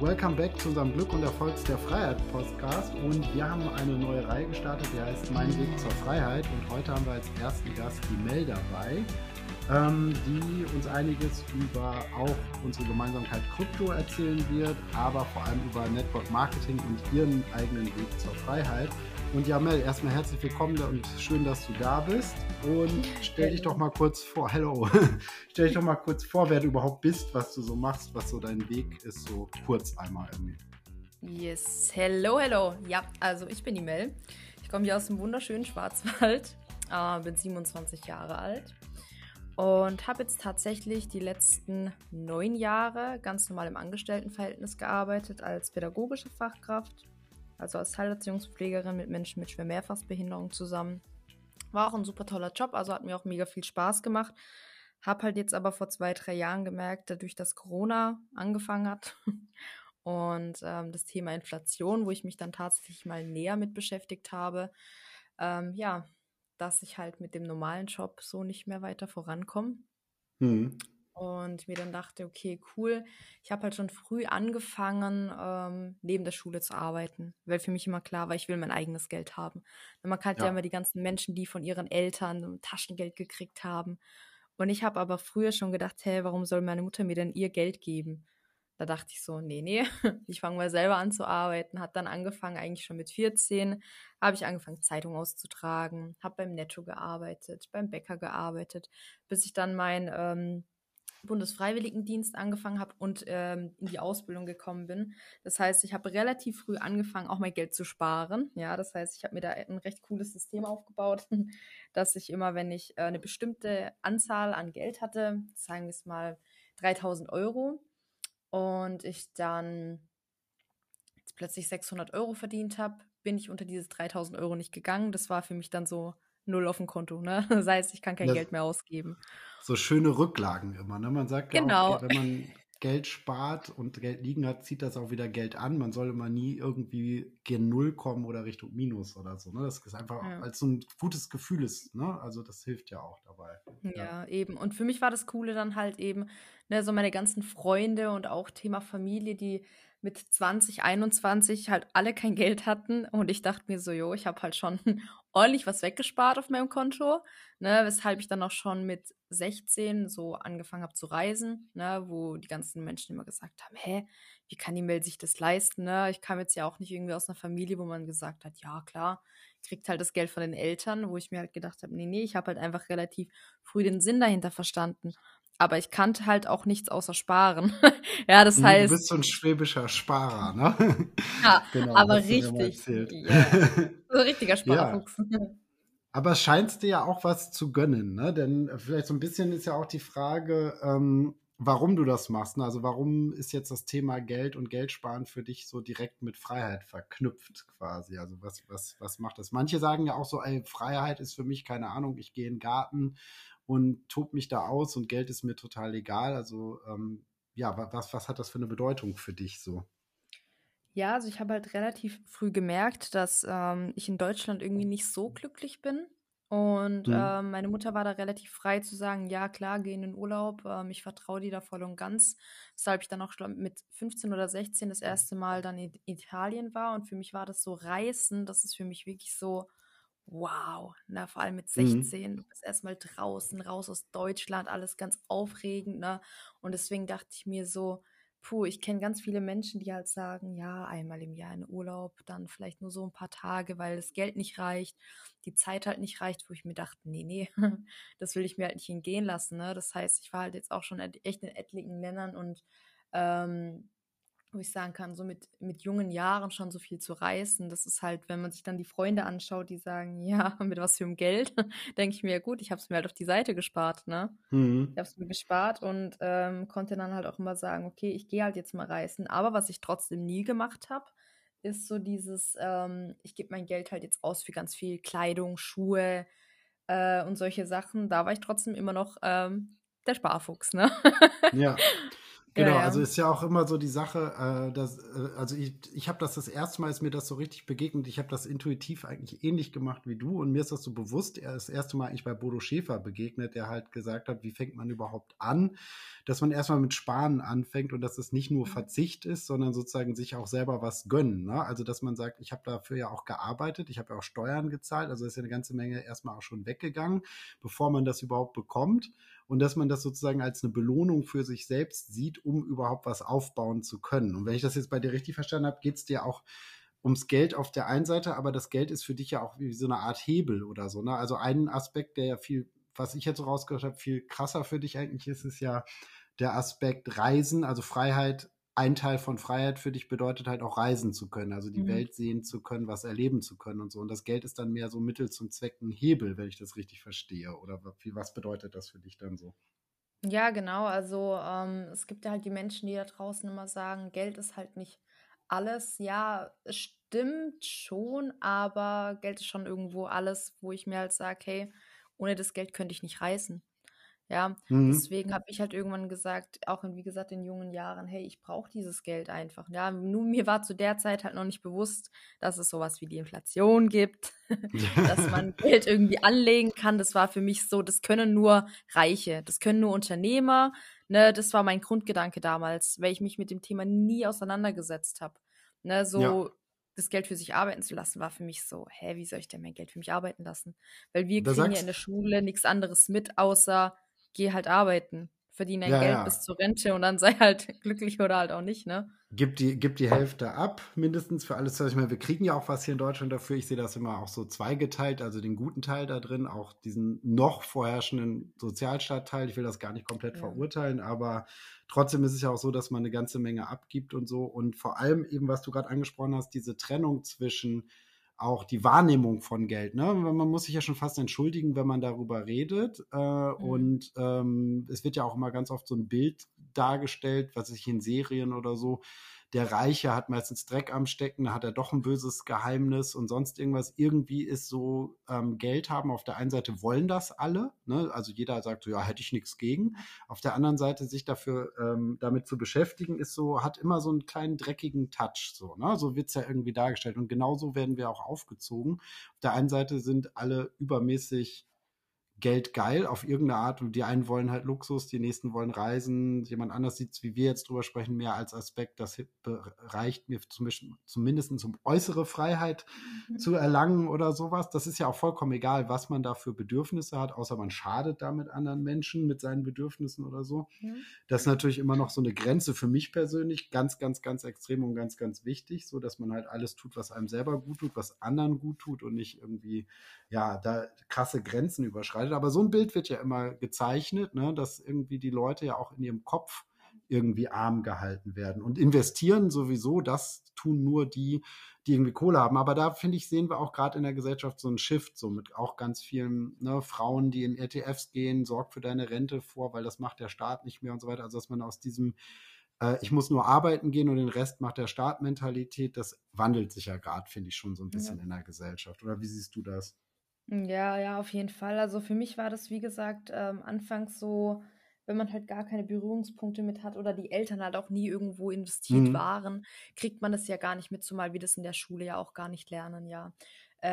Welcome back zu unserem Glück und Erfolgs der Freiheit Podcast. Und wir haben eine neue Reihe gestartet, die heißt Mein Weg zur Freiheit. Und heute haben wir als ersten Gast die Mel dabei, ähm, die uns einiges über auch unsere Gemeinsamkeit Krypto erzählen wird, aber vor allem über Network Marketing und ihren eigenen Weg zur Freiheit. Und ja, Mel, erstmal herzlich willkommen und schön, dass du da bist. Und stell dich doch mal kurz vor, hello, stell dich doch mal kurz vor, wer du überhaupt bist, was du so machst, was so dein Weg ist, so kurz einmal irgendwie. Yes, hello, hello. Ja, also ich bin die Mel. Ich komme hier aus dem wunderschönen Schwarzwald, äh, bin 27 Jahre alt und habe jetzt tatsächlich die letzten neun Jahre ganz normal im Angestelltenverhältnis gearbeitet als pädagogische Fachkraft also als Heilerziehungspflegerin mit Menschen mit schwer Mehrfachbehinderung zusammen. War auch ein super toller Job, also hat mir auch mega viel Spaß gemacht. Hab halt jetzt aber vor zwei, drei Jahren gemerkt, dadurch, dass Corona angefangen hat und ähm, das Thema Inflation, wo ich mich dann tatsächlich mal näher mit beschäftigt habe, ähm, ja, dass ich halt mit dem normalen Job so nicht mehr weiter vorankomme. Mhm und mir dann dachte, okay, cool. Ich habe halt schon früh angefangen, ähm, neben der Schule zu arbeiten, weil für mich immer klar war, ich will mein eigenes Geld haben. man kennt ja. ja immer die ganzen Menschen, die von ihren Eltern Taschengeld gekriegt haben. Und ich habe aber früher schon gedacht, hey, warum soll meine Mutter mir denn ihr Geld geben? Da dachte ich so, nee, nee, ich fange mal selber an zu arbeiten. Hat dann angefangen, eigentlich schon mit 14, habe ich angefangen, Zeitung auszutragen, habe beim Netto gearbeitet, beim Bäcker gearbeitet, bis ich dann mein ähm, Bundesfreiwilligendienst angefangen habe und ähm, in die Ausbildung gekommen bin. Das heißt, ich habe relativ früh angefangen, auch mein Geld zu sparen. Ja, das heißt, ich habe mir da ein recht cooles System aufgebaut, dass ich immer, wenn ich äh, eine bestimmte Anzahl an Geld hatte, sagen wir es mal 3000 Euro, und ich dann plötzlich 600 Euro verdient habe, bin ich unter diese 3000 Euro nicht gegangen. Das war für mich dann so null auf dem Konto. Ne? Das heißt, ich kann kein das, Geld mehr ausgeben so schöne Rücklagen immer. Ne? Man sagt genau. ja auch, wenn man Geld spart und Geld liegen hat, zieht das auch wieder Geld an. Man soll immer nie irgendwie gen Null kommen oder Richtung Minus oder so. Ne? Das ist einfach ja. als so ein gutes Gefühl ist. Ne? Also das hilft ja auch dabei. Ja, ja, eben. Und für mich war das Coole dann halt eben, ne, so meine ganzen Freunde und auch Thema Familie, die mit 20, 21 halt alle kein Geld hatten und ich dachte mir so, jo, ich habe halt schon ordentlich was weggespart auf meinem Konto, ne, weshalb ich dann auch schon mit 16 so angefangen habe zu reisen, ne, wo die ganzen Menschen immer gesagt haben, hä, wie kann die Mel sich das leisten, ne? Ich kam jetzt ja auch nicht irgendwie aus einer Familie, wo man gesagt hat, ja, klar, kriegt halt das Geld von den Eltern, wo ich mir halt gedacht habe, nee, nee, ich habe halt einfach relativ früh den Sinn dahinter verstanden aber ich kannte halt auch nichts außer Sparen. ja, das heißt. Du bist so ein schwäbischer Sparer, ne? Ja, genau, aber richtig. Ja, so ein richtiger Sparfuchs. Ja. Aber es scheint dir ja auch was zu gönnen, ne? Denn vielleicht so ein bisschen ist ja auch die Frage, ähm, warum du das machst. Ne? Also warum ist jetzt das Thema Geld und Geldsparen für dich so direkt mit Freiheit verknüpft quasi? Also was, was, was macht das? Manche sagen ja auch so, ey, Freiheit ist für mich, keine Ahnung, ich gehe in den Garten und tob mich da aus und Geld ist mir total egal. Also ähm, ja, was, was hat das für eine Bedeutung für dich so? Ja, also ich habe halt relativ früh gemerkt, dass ähm, ich in Deutschland irgendwie nicht so glücklich bin. Und mhm. äh, meine Mutter war da relativ frei zu sagen, ja klar, geh in den Urlaub, ähm, ich vertraue dir da voll und ganz. Weshalb ich dann auch mit 15 oder 16 das erste Mal dann in Italien war. Und für mich war das so Reisen, das ist für mich wirklich so, wow, na, vor allem mit 16, mhm. du bist erstmal draußen, raus aus Deutschland, alles ganz aufregend, ne? Und deswegen dachte ich mir so, puh, ich kenne ganz viele Menschen, die halt sagen, ja, einmal im Jahr in Urlaub, dann vielleicht nur so ein paar Tage, weil das Geld nicht reicht, die Zeit halt nicht reicht, wo ich mir dachte, nee, nee, das will ich mir halt nicht entgehen lassen, ne? Das heißt, ich war halt jetzt auch schon echt in etlichen Ländern und ähm, wo ich sagen kann, so mit, mit jungen Jahren schon so viel zu reißen. Das ist halt, wenn man sich dann die Freunde anschaut, die sagen, ja, mit was für einem Geld, denke ich mir, ja gut, ich habe es mir halt auf die Seite gespart, ne? Mhm. Ich habe es mir gespart und ähm, konnte dann halt auch immer sagen, okay, ich gehe halt jetzt mal reisen. Aber was ich trotzdem nie gemacht habe, ist so dieses, ähm, ich gebe mein Geld halt jetzt aus für ganz viel Kleidung, Schuhe äh, und solche Sachen. Da war ich trotzdem immer noch ähm, der Sparfuchs, ne? Ja. Genau, ja, ja. also ist ja auch immer so die Sache, äh, dass, äh, also ich, ich habe das das erste Mal, ist mir das so richtig begegnet, ich habe das intuitiv eigentlich ähnlich gemacht wie du und mir ist das so bewusst, er ist das erste Mal eigentlich bei Bodo Schäfer begegnet, der halt gesagt hat, wie fängt man überhaupt an, dass man erstmal mit Sparen anfängt und dass es nicht nur mhm. Verzicht ist, sondern sozusagen sich auch selber was gönnen. Ne? Also dass man sagt, ich habe dafür ja auch gearbeitet, ich habe ja auch Steuern gezahlt, also ist ja eine ganze Menge erstmal auch schon weggegangen, bevor man das überhaupt bekommt und dass man das sozusagen als eine Belohnung für sich selbst sieht, um überhaupt was aufbauen zu können. Und wenn ich das jetzt bei dir richtig verstanden habe, geht es dir auch ums Geld auf der einen Seite, aber das Geld ist für dich ja auch wie so eine Art Hebel oder so. Ne? Also ein Aspekt, der ja viel, was ich jetzt so rausgehört habe, viel krasser für dich eigentlich ist, ist ja der Aspekt Reisen, also Freiheit ein Teil von Freiheit für dich bedeutet halt auch reisen zu können, also die mhm. Welt sehen zu können, was erleben zu können und so. Und das Geld ist dann mehr so Mittel zum Zweck ein Hebel, wenn ich das richtig verstehe. Oder was bedeutet das für dich dann so? Ja, genau. Also ähm, es gibt ja halt die Menschen, die da draußen immer sagen, Geld ist halt nicht alles. Ja, es stimmt schon, aber Geld ist schon irgendwo alles, wo ich mir halt sage, hey, ohne das Geld könnte ich nicht reisen. Ja, mhm. deswegen habe ich halt irgendwann gesagt, auch in, wie gesagt, in jungen Jahren, hey, ich brauche dieses Geld einfach. Ja, nur mir war zu der Zeit halt noch nicht bewusst, dass es sowas wie die Inflation gibt, dass man Geld irgendwie anlegen kann. Das war für mich so, das können nur Reiche, das können nur Unternehmer. Ne, das war mein Grundgedanke damals, weil ich mich mit dem Thema nie auseinandergesetzt habe. Ne, so ja das Geld für sich arbeiten zu lassen, war für mich so, hä, wie soll ich denn mein Geld für mich arbeiten lassen? Weil wir kriegen ja in der Schule nichts anderes mit, außer geh halt arbeiten, verdiene dein ja, Geld ja. bis zur Rente und dann sei halt glücklich oder halt auch nicht, ne? Gib die, gib die Hälfte ab, mindestens für alles, was ich meine. Wir kriegen ja auch was hier in Deutschland dafür. Ich sehe das immer auch so zweigeteilt, also den guten Teil da drin, auch diesen noch vorherrschenden Sozialstaatteil. Ich will das gar nicht komplett ja. verurteilen, aber trotzdem ist es ja auch so, dass man eine ganze Menge abgibt und so. Und vor allem eben, was du gerade angesprochen hast, diese Trennung zwischen auch die Wahrnehmung von Geld. Ne? Man muss sich ja schon fast entschuldigen, wenn man darüber redet. Äh, mhm. Und ähm, es wird ja auch immer ganz oft so ein Bild dargestellt, was ich in Serien oder so, der Reiche hat meistens Dreck am Stecken, hat er doch ein böses Geheimnis und sonst irgendwas. Irgendwie ist so ähm, Geld haben. Auf der einen Seite wollen das alle, ne? also jeder sagt so, ja, hätte ich nichts gegen. Auf der anderen Seite sich dafür ähm, damit zu beschäftigen, ist so, hat immer so einen kleinen dreckigen Touch. So, ne? so wird's ja irgendwie dargestellt. Und genauso werden wir auch aufgezogen. Auf der einen Seite sind alle übermäßig Geld geil auf irgendeine Art und die einen wollen halt Luxus, die nächsten wollen Reisen, jemand anders sieht es, wie wir jetzt drüber sprechen, mehr als Aspekt, das reicht mir zumindest um äußere Freiheit mhm. zu erlangen oder sowas. Das ist ja auch vollkommen egal, was man da für Bedürfnisse hat, außer man schadet damit anderen Menschen mit seinen Bedürfnissen oder so. Mhm. Das ist natürlich immer noch so eine Grenze für mich persönlich, ganz, ganz, ganz extrem und ganz, ganz wichtig, so dass man halt alles tut, was einem selber gut tut, was anderen gut tut und nicht irgendwie, ja, da krasse Grenzen überschreitet. Aber so ein Bild wird ja immer gezeichnet, ne, dass irgendwie die Leute ja auch in ihrem Kopf irgendwie arm gehalten werden. Und investieren sowieso, das tun nur die, die irgendwie Kohle haben. Aber da finde ich, sehen wir auch gerade in der Gesellschaft so einen Shift, so mit auch ganz vielen ne, Frauen, die in ETFs gehen, sorgt für deine Rente vor, weil das macht der Staat nicht mehr und so weiter. Also dass man aus diesem äh, ich muss nur arbeiten gehen und den Rest macht der Staat Mentalität, das wandelt sich ja gerade, finde ich, schon so ein bisschen ja. in der Gesellschaft. Oder wie siehst du das? Ja, ja, auf jeden Fall. Also für mich war das, wie gesagt, ähm, anfangs so, wenn man halt gar keine Berührungspunkte mit hat oder die Eltern halt auch nie irgendwo investiert Mhm. waren, kriegt man das ja gar nicht mit, zumal wir das in der Schule ja auch gar nicht lernen, ja.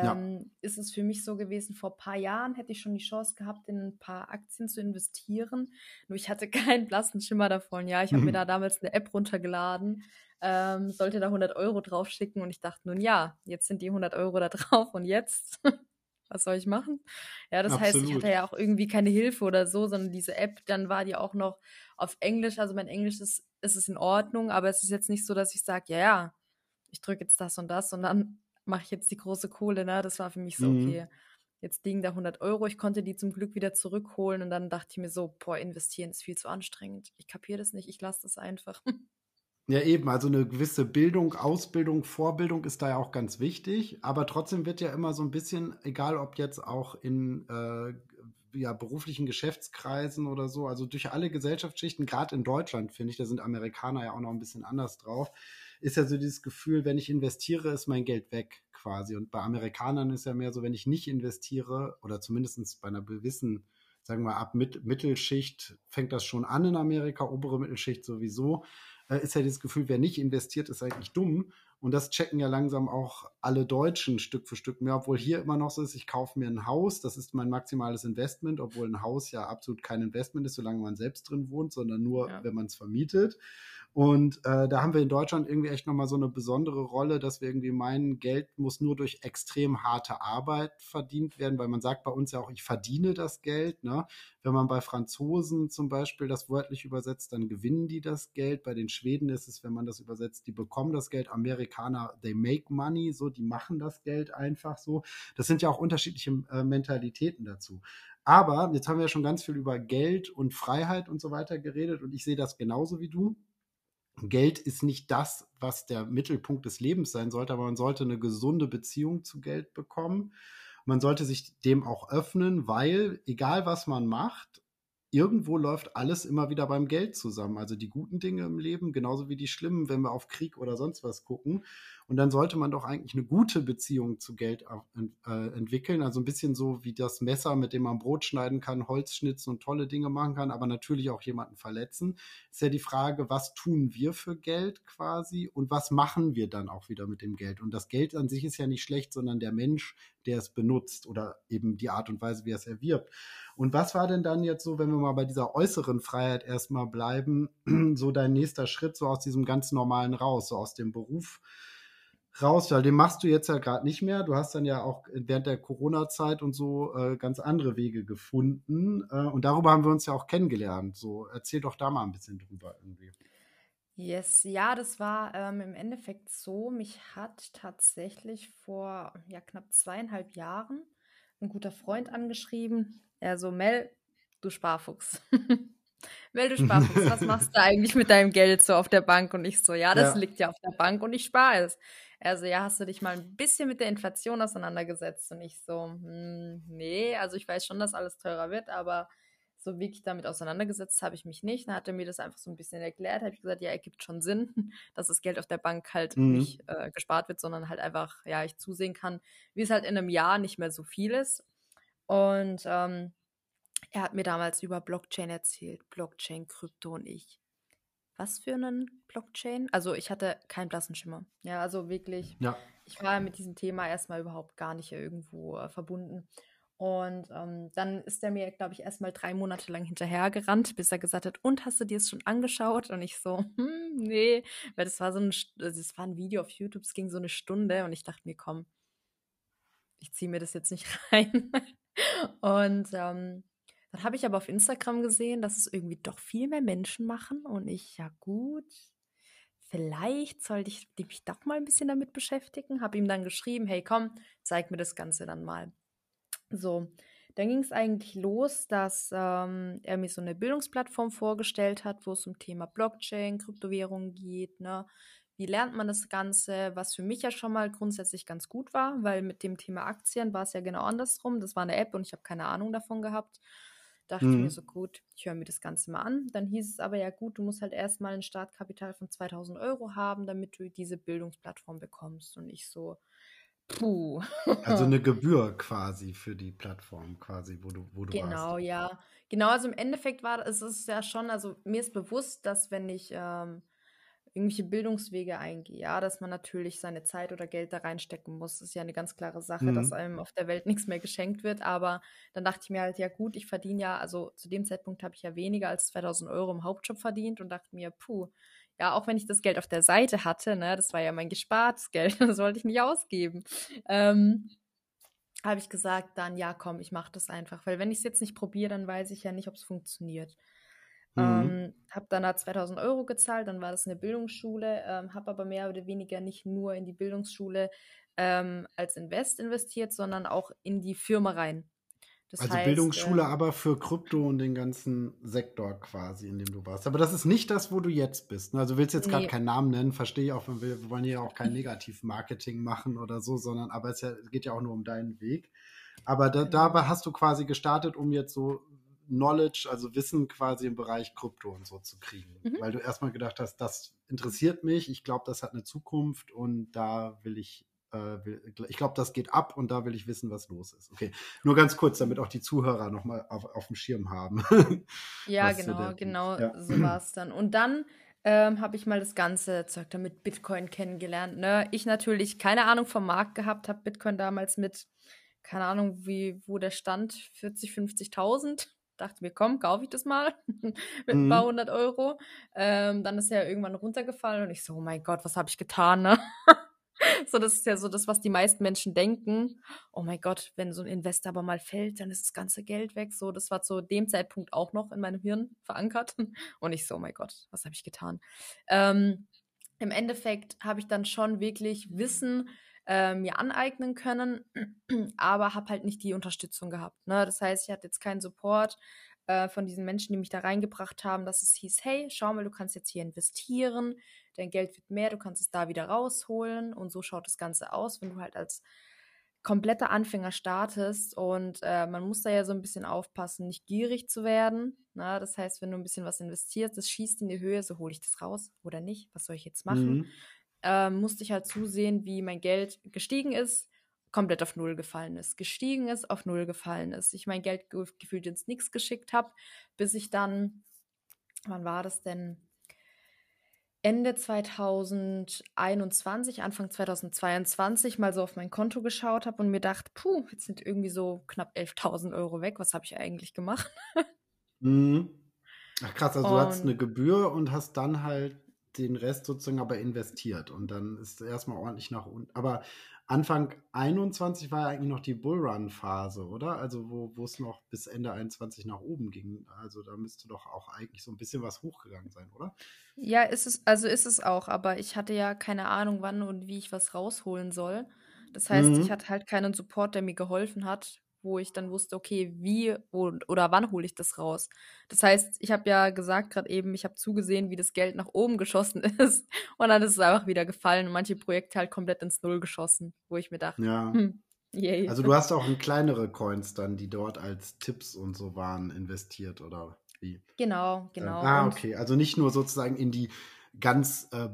Ja. Ähm, ist es für mich so gewesen, vor ein paar Jahren hätte ich schon die Chance gehabt, in ein paar Aktien zu investieren. Nur ich hatte keinen blassen Schimmer davon. Ja, ich habe mir mhm. da damals eine App runtergeladen, ähm, sollte da 100 Euro draufschicken und ich dachte nun ja, jetzt sind die 100 Euro da drauf und jetzt? was soll ich machen? Ja, das Absolut. heißt, ich hatte ja auch irgendwie keine Hilfe oder so, sondern diese App, dann war die auch noch auf Englisch. Also mein Englisch ist, ist es in Ordnung, aber es ist jetzt nicht so, dass ich sage, ja, ja, ich drücke jetzt das und das und dann mache ich jetzt die große Kohle. Ne? Das war für mich so, mhm. okay, jetzt liegen da 100 Euro. Ich konnte die zum Glück wieder zurückholen und dann dachte ich mir so, boah, investieren ist viel zu anstrengend. Ich kapiere das nicht, ich lasse das einfach. Ja, eben, also eine gewisse Bildung, Ausbildung, Vorbildung ist da ja auch ganz wichtig, aber trotzdem wird ja immer so ein bisschen, egal ob jetzt auch in äh, ja, beruflichen Geschäftskreisen oder so, also durch alle Gesellschaftsschichten, gerade in Deutschland, finde ich, da sind Amerikaner ja auch noch ein bisschen anders drauf, ist ja so dieses Gefühl, wenn ich investiere, ist mein Geld weg quasi. Und bei Amerikanern ist ja mehr so, wenn ich nicht investiere, oder zumindest bei einer gewissen sagen wir ab Mit Mittelschicht fängt das schon an in Amerika, obere Mittelschicht sowieso, äh, ist ja dieses Gefühl, wer nicht investiert, ist eigentlich dumm. Und das checken ja langsam auch alle Deutschen Stück für Stück mehr, obwohl hier immer noch so ist, ich kaufe mir ein Haus, das ist mein maximales Investment, obwohl ein Haus ja absolut kein Investment ist, solange man selbst drin wohnt, sondern nur, ja. wenn man es vermietet. Und äh, da haben wir in Deutschland irgendwie echt nochmal so eine besondere Rolle, dass wir irgendwie meinen, Geld muss nur durch extrem harte Arbeit verdient werden, weil man sagt bei uns ja auch, ich verdiene das Geld. Ne? Wenn man bei Franzosen zum Beispiel das wörtlich übersetzt, dann gewinnen die das Geld. Bei den Schweden ist es, wenn man das übersetzt, die bekommen das Geld. Amerikaner, they make money, so, die machen das Geld einfach so. Das sind ja auch unterschiedliche äh, Mentalitäten dazu. Aber jetzt haben wir ja schon ganz viel über Geld und Freiheit und so weiter geredet und ich sehe das genauso wie du. Geld ist nicht das, was der Mittelpunkt des Lebens sein sollte, aber man sollte eine gesunde Beziehung zu Geld bekommen. Man sollte sich dem auch öffnen, weil egal was man macht, irgendwo läuft alles immer wieder beim Geld zusammen. Also die guten Dinge im Leben, genauso wie die schlimmen, wenn wir auf Krieg oder sonst was gucken. Und dann sollte man doch eigentlich eine gute Beziehung zu Geld äh, entwickeln. Also ein bisschen so wie das Messer, mit dem man Brot schneiden kann, Holz schnitzen und tolle Dinge machen kann, aber natürlich auch jemanden verletzen. Ist ja die Frage, was tun wir für Geld quasi und was machen wir dann auch wieder mit dem Geld? Und das Geld an sich ist ja nicht schlecht, sondern der Mensch, der es benutzt oder eben die Art und Weise, wie er es erwirbt. Und was war denn dann jetzt so, wenn wir mal bei dieser äußeren Freiheit erstmal bleiben, so dein nächster Schritt so aus diesem ganz normalen raus, so aus dem Beruf? raus, weil den machst du jetzt ja gerade nicht mehr. Du hast dann ja auch während der Corona-Zeit und so äh, ganz andere Wege gefunden. Äh, und darüber haben wir uns ja auch kennengelernt. So, erzähl doch da mal ein bisschen drüber irgendwie. Yes, ja, das war ähm, im Endeffekt so. Mich hat tatsächlich vor ja, knapp zweieinhalb Jahren ein guter Freund angeschrieben. Er so, Mel, du Sparfuchs. Mel, du Sparfuchs, was machst du eigentlich mit deinem Geld so auf der Bank? Und ich so, ja, das ja. liegt ja auf der Bank und ich spare es. Also ja, hast du dich mal ein bisschen mit der Inflation auseinandergesetzt? Und ich so, hm, nee, also ich weiß schon, dass alles teurer wird, aber so wirklich damit auseinandergesetzt habe ich mich nicht. Dann hat er mir das einfach so ein bisschen erklärt. Habe ich gesagt, ja, ergibt schon Sinn, dass das Geld auf der Bank halt mhm. nicht äh, gespart wird, sondern halt einfach, ja, ich zusehen kann, wie es halt in einem Jahr nicht mehr so viel ist. Und ähm, er hat mir damals über Blockchain erzählt, Blockchain, Krypto und ich was für einen Blockchain? Also ich hatte keinen blassen Schimmer. Ja, also wirklich, ja. ich war mit diesem Thema erstmal überhaupt gar nicht irgendwo äh, verbunden. Und ähm, dann ist er mir, glaube ich, erstmal drei Monate lang hinterhergerannt, bis er gesagt hat, und hast du dir es schon angeschaut? Und ich so, hm, nee, weil das war so ein, das war ein Video auf YouTube, es ging so eine Stunde und ich dachte mir, komm, ich ziehe mir das jetzt nicht rein. und ähm, dann habe ich aber auf Instagram gesehen, dass es irgendwie doch viel mehr Menschen machen und ich, ja gut, vielleicht sollte ich mich doch mal ein bisschen damit beschäftigen. Habe ihm dann geschrieben, hey komm, zeig mir das Ganze dann mal. So, dann ging es eigentlich los, dass ähm, er mir so eine Bildungsplattform vorgestellt hat, wo es um Thema Blockchain, Kryptowährungen geht, ne? Wie lernt man das Ganze? Was für mich ja schon mal grundsätzlich ganz gut war, weil mit dem Thema Aktien war es ja genau andersrum. Das war eine App und ich habe keine Ahnung davon gehabt. Dachte mhm. mir so, gut, ich höre mir das Ganze mal an. Dann hieß es aber ja, gut, du musst halt erstmal ein Startkapital von 2000 Euro haben, damit du diese Bildungsplattform bekommst. Und ich so, puh. Also eine Gebühr quasi für die Plattform, quasi, wo du, wo du genau, warst. ja. Genau, also im Endeffekt war es ist ja schon, also mir ist bewusst, dass wenn ich ähm, irgendwelche Bildungswege eingehe, ja, dass man natürlich seine Zeit oder Geld da reinstecken muss. Das ist ja eine ganz klare Sache, mhm. dass einem auf der Welt nichts mehr geschenkt wird. Aber dann dachte ich mir halt, ja gut, ich verdiene ja, also zu dem Zeitpunkt habe ich ja weniger als 2000 Euro im Hauptjob verdient und dachte mir, puh, ja, auch wenn ich das Geld auf der Seite hatte, ne, das war ja mein gespartes Geld, das wollte ich nicht ausgeben. Ähm, habe ich gesagt, dann ja, komm, ich mache das einfach, weil wenn ich es jetzt nicht probiere, dann weiß ich ja nicht, ob es funktioniert. Mhm. Ähm, habe dann da 2000 Euro gezahlt, dann war das eine Bildungsschule, ähm, habe aber mehr oder weniger nicht nur in die Bildungsschule ähm, als Invest investiert, sondern auch in die Firma rein. Das also heißt, Bildungsschule, äh, aber für Krypto und den ganzen Sektor quasi, in dem du warst. Aber das ist nicht das, wo du jetzt bist. Ne? Also du willst jetzt gerade nee. keinen Namen nennen, verstehe ich auch, wir, wir wollen hier auch kein Negativ-Marketing machen oder so, sondern aber es, geht ja auch nur um deinen Weg. Aber da, genau. dabei hast du quasi gestartet, um jetzt so Knowledge, also Wissen quasi im Bereich Krypto und so zu kriegen. Mhm. Weil du erstmal gedacht hast, das interessiert mich, ich glaube, das hat eine Zukunft und da will ich ich glaube, das geht ab und da will ich wissen, was los ist. Okay, nur ganz kurz, damit auch die Zuhörer nochmal auf, auf dem Schirm haben. ja, genau, genau, ja. so war es dann. Und dann ähm, habe ich mal das ganze Zeug da mit Bitcoin kennengelernt. Ne? Ich natürlich keine Ahnung vom Markt gehabt, habe Bitcoin damals mit, keine Ahnung, wie, wo der stand, 40, 50.000 dachte mir, komm, kaufe ich das mal mit ein mhm. paar hundert Euro. Ähm, dann ist er ja irgendwann runtergefallen und ich so, oh mein Gott, was habe ich getan? Ne? So, das ist ja so das, was die meisten Menschen denken. Oh mein Gott, wenn so ein Investor aber mal fällt, dann ist das ganze Geld weg. So, das war zu dem Zeitpunkt auch noch in meinem Hirn verankert. Und ich so, oh mein Gott, was habe ich getan? Ähm, Im Endeffekt habe ich dann schon wirklich Wissen äh, mir aneignen können, aber habe halt nicht die Unterstützung gehabt. Ne? Das heißt, ich hatte jetzt keinen Support äh, von diesen Menschen, die mich da reingebracht haben, dass es hieß, hey, schau mal, du kannst jetzt hier investieren, dein Geld wird mehr, du kannst es da wieder rausholen und so schaut das Ganze aus, wenn du halt als kompletter Anfänger startest und äh, man muss da ja so ein bisschen aufpassen, nicht gierig zu werden. Na, ne? das heißt, wenn du ein bisschen was investierst, das schießt in die Höhe, so hole ich das raus oder nicht, was soll ich jetzt machen? Mhm äh, musste ich halt zusehen, wie mein Geld gestiegen ist, komplett auf Null gefallen ist, gestiegen ist, auf Null gefallen ist. Ich mein Geld ge gefühlt ins Nix geschickt habe, bis ich dann, wann war das denn? Ende 2021, Anfang 2022 mal so auf mein Konto geschaut habe und mir dachte, puh, jetzt sind irgendwie so knapp 11.000 Euro weg. Was habe ich eigentlich gemacht? mhm. Ach krass, also und, du hattest eine Gebühr und hast dann halt den Rest sozusagen aber investiert und dann ist erstmal ordentlich nach unten. Aber Anfang 21 war ja eigentlich noch die Bullrun-Phase, oder? Also wo es noch bis Ende 21 nach oben ging. Also da müsste doch auch eigentlich so ein bisschen was hochgegangen sein, oder? Ja, ist es, also ist es auch, aber ich hatte ja keine Ahnung, wann und wie ich was rausholen soll. Das heißt, mhm. ich hatte halt keinen Support, der mir geholfen hat, wo ich dann wusste, okay, wie und, oder wann hole ich das raus. Das heißt, ich habe ja gesagt gerade eben, ich habe zugesehen, wie das Geld nach oben geschossen ist und dann ist es einfach wieder gefallen und manche Projekte halt komplett ins Null geschossen, wo ich mir dachte, ja. Hm, yay. Also du hast auch in kleinere Coins dann, die dort als Tipps und so waren, investiert oder wie? Genau, genau. Äh, ah, okay. Also nicht nur sozusagen in die ganz äh,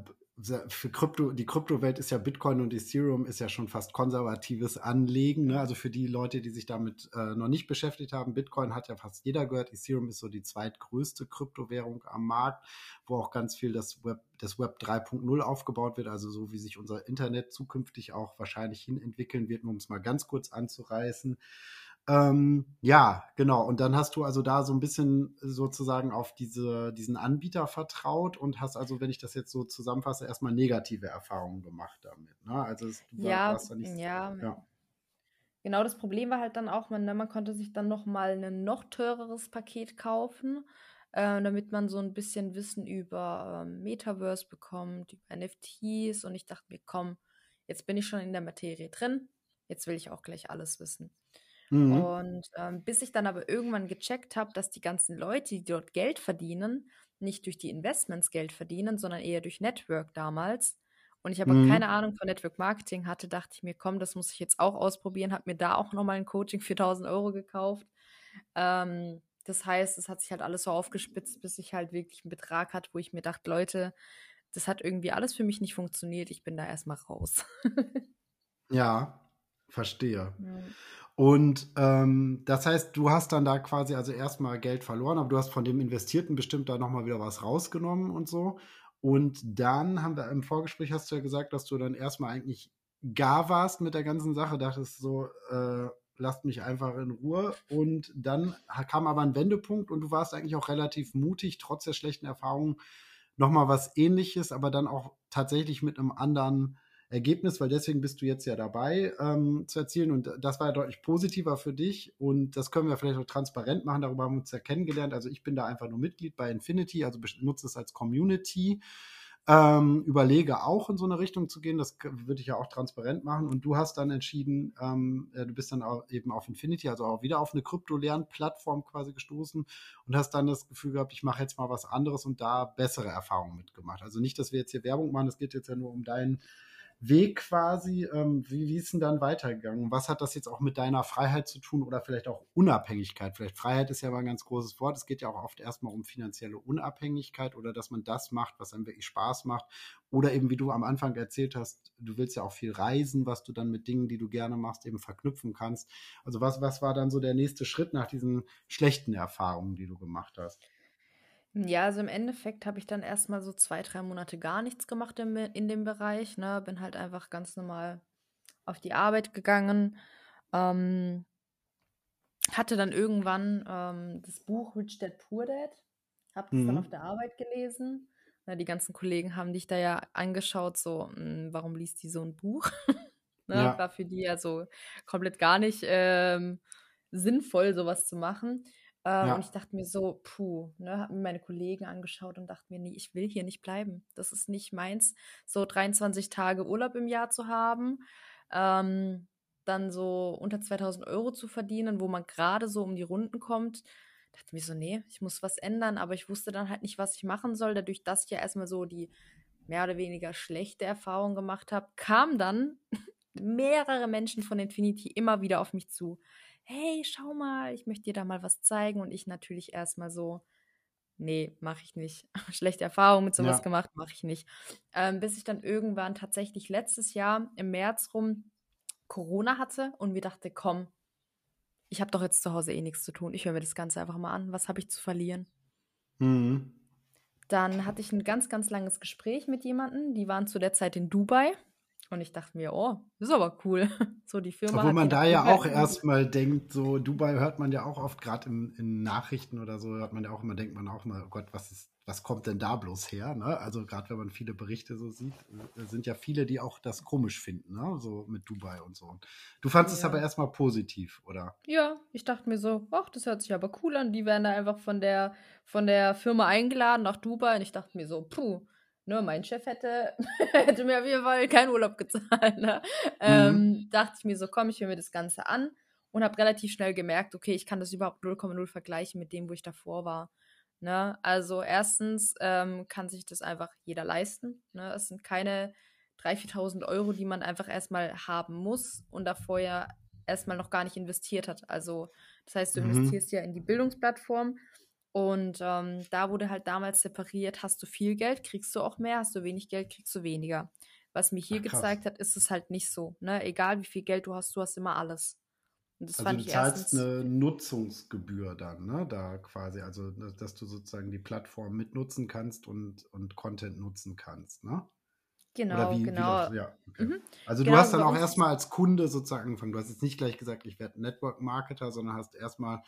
für Krypto, die Kryptowelt ist ja Bitcoin und Ethereum ist ja schon fast konservatives Anlegen. Ne? Also für die Leute, die sich damit äh, noch nicht beschäftigt haben, Bitcoin hat ja fast jeder gehört. Ethereum ist so die zweitgrößte Kryptowährung am Markt, wo auch ganz viel das Web, das Web 3.0 aufgebaut wird. Also so wie sich unser Internet zukünftig auch wahrscheinlich hin entwickeln wird, um es mal ganz kurz anzureißen. Ähm, ja, genau. Und dann hast du also da so ein bisschen sozusagen auf diese, diesen Anbieter vertraut und hast also, wenn ich das jetzt so zusammenfasse, erstmal negative Erfahrungen gemacht damit. Ne? Also es, du ja, warst da nicht ja, so, ja. Genau, das Problem war halt dann auch, man, ne, man konnte sich dann noch mal ein noch teureres Paket kaufen, äh, damit man so ein bisschen Wissen über ähm, Metaverse bekommt, über NFTs. Und ich dachte mir, komm, jetzt bin ich schon in der Materie drin, jetzt will ich auch gleich alles wissen. Mhm. Und ähm, bis ich dann aber irgendwann gecheckt habe, dass die ganzen Leute, die dort Geld verdienen, nicht durch die Investments Geld verdienen, sondern eher durch Network damals. Und ich aber mhm. keine Ahnung von Network Marketing hatte, dachte ich mir, komm, das muss ich jetzt auch ausprobieren, habe mir da auch nochmal ein Coaching für 1000 Euro gekauft. Ähm, das heißt, es hat sich halt alles so aufgespitzt, bis ich halt wirklich einen Betrag hatte, wo ich mir dachte, Leute, das hat irgendwie alles für mich nicht funktioniert, ich bin da erstmal raus. ja, verstehe. Ja. Und ähm, das heißt, du hast dann da quasi also erstmal Geld verloren, aber du hast von dem Investierten bestimmt da nochmal wieder was rausgenommen und so. Und dann haben wir im Vorgespräch hast du ja gesagt, dass du dann erstmal eigentlich gar warst mit der ganzen Sache, dachtest so, äh, lasst mich einfach in Ruhe. Und dann kam aber ein Wendepunkt und du warst eigentlich auch relativ mutig, trotz der schlechten Erfahrungen, nochmal was ähnliches, aber dann auch tatsächlich mit einem anderen Ergebnis, weil deswegen bist du jetzt ja dabei ähm, zu erzielen und das war ja deutlich positiver für dich und das können wir vielleicht auch transparent machen, darüber haben wir uns ja kennengelernt. Also ich bin da einfach nur Mitglied bei Infinity, also nutze es als Community. Ähm, überlege auch in so eine Richtung zu gehen, das würde ich ja auch transparent machen. Und du hast dann entschieden, ähm, du bist dann auch eben auf Infinity, also auch wieder auf eine Krypto-Lernplattform quasi gestoßen und hast dann das Gefühl gehabt, ich mache jetzt mal was anderes und da bessere Erfahrungen mitgemacht. Also nicht, dass wir jetzt hier Werbung machen, es geht jetzt ja nur um deinen Weg quasi. Ähm, wie, wie ist denn dann weitergegangen? Was hat das jetzt auch mit deiner Freiheit zu tun oder vielleicht auch Unabhängigkeit? Vielleicht Freiheit ist ja mal ein ganz großes Wort. Es geht ja auch oft erstmal um finanzielle Unabhängigkeit oder dass man das macht, was einem wirklich Spaß macht. Oder eben, wie du am Anfang erzählt hast, du willst ja auch viel reisen, was du dann mit Dingen, die du gerne machst, eben verknüpfen kannst. Also was, was war dann so der nächste Schritt nach diesen schlechten Erfahrungen, die du gemacht hast? Ja, also im Endeffekt habe ich dann erstmal so zwei, drei Monate gar nichts gemacht in, in dem Bereich. Ne? Bin halt einfach ganz normal auf die Arbeit gegangen. Ähm, hatte dann irgendwann ähm, das Buch Rich Dad Poor Dad. Hab das mhm. dann auf der Arbeit gelesen. Na, die ganzen Kollegen haben dich da ja angeschaut, so, mh, hm, warum liest die so ein Buch? ne? ja. War für die ja so komplett gar nicht ähm, sinnvoll, sowas zu machen. Ähm, ja. Und ich dachte mir so, puh, ne, habe mir meine Kollegen angeschaut und dachte mir, nee, ich will hier nicht bleiben. Das ist nicht meins, so 23 Tage Urlaub im Jahr zu haben, ähm, dann so unter 2000 Euro zu verdienen, wo man gerade so um die Runden kommt. Dachte mir so, nee, ich muss was ändern, aber ich wusste dann halt nicht, was ich machen soll. Dadurch, dass ich ja erstmal so die mehr oder weniger schlechte Erfahrung gemacht habe, kamen dann mehrere Menschen von Infinity immer wieder auf mich zu hey, schau mal, ich möchte dir da mal was zeigen. Und ich natürlich erstmal so, nee, mache ich nicht. Schlechte Erfahrung mit sowas ja. gemacht, mache ich nicht. Ähm, bis ich dann irgendwann tatsächlich letztes Jahr im März rum Corona hatte und mir dachte, komm, ich habe doch jetzt zu Hause eh nichts zu tun. Ich höre mir das Ganze einfach mal an. Was habe ich zu verlieren? Mhm. Dann hatte ich ein ganz, ganz langes Gespräch mit jemandem. Die waren zu der Zeit in Dubai. Und ich dachte mir, oh, ist aber cool. So die Firma. Obwohl man da ja auch erstmal denkt, so Dubai hört man ja auch oft, gerade in, in, Nachrichten oder so, hört man ja auch immer, denkt man auch mal, oh Gott, was ist, was kommt denn da bloß her? Ne? Also gerade wenn man viele Berichte so sieht, äh, sind ja viele, die auch das komisch finden, ne? so mit Dubai und so. Du fandest ja. es aber erstmal positiv, oder? Ja, ich dachte mir so, ach, das hört sich aber cool an. Die werden da einfach von der, von der Firma eingeladen nach Dubai und ich dachte mir so, puh ne, mein Chef hätte, hätte mir auf jeden Fall keinen Urlaub gezahlt. Ne? Ähm, mhm. dachte ich mir so, komm, ich höre mir das Ganze an und habe relativ schnell gemerkt, okay, ich kann das überhaupt 0,0 vergleichen mit dem, wo ich davor war. Ne? Also erstens ähm, kann sich das einfach jeder leisten. Ne? Es sind keine 3.000, 4.000 Euro, die man einfach erstmal haben muss und davor ja erstmal noch gar nicht investiert hat. Also das heißt, du mhm. investierst ja in die Bildungsplattform und ähm, da wurde halt damals separiert, hast du viel Geld, kriegst du auch mehr, hast du wenig Geld, kriegst du weniger. Was mir hier Ach, gezeigt hat, ist es halt nicht so. Ne? Egal wie viel Geld du hast, du hast immer alles. Und das also fand du ich zahlst eine Nutzungsgebühr dann, ne? Da quasi, also dass du sozusagen die Plattform mitnutzen kannst und, und Content nutzen kannst, ne? Genau, wie, genau. Wie ja, okay. mhm. Also genau, du hast dann auch erstmal als Kunde sozusagen angefangen. Du hast jetzt nicht gleich gesagt, ich werde Network Marketer, sondern hast erstmal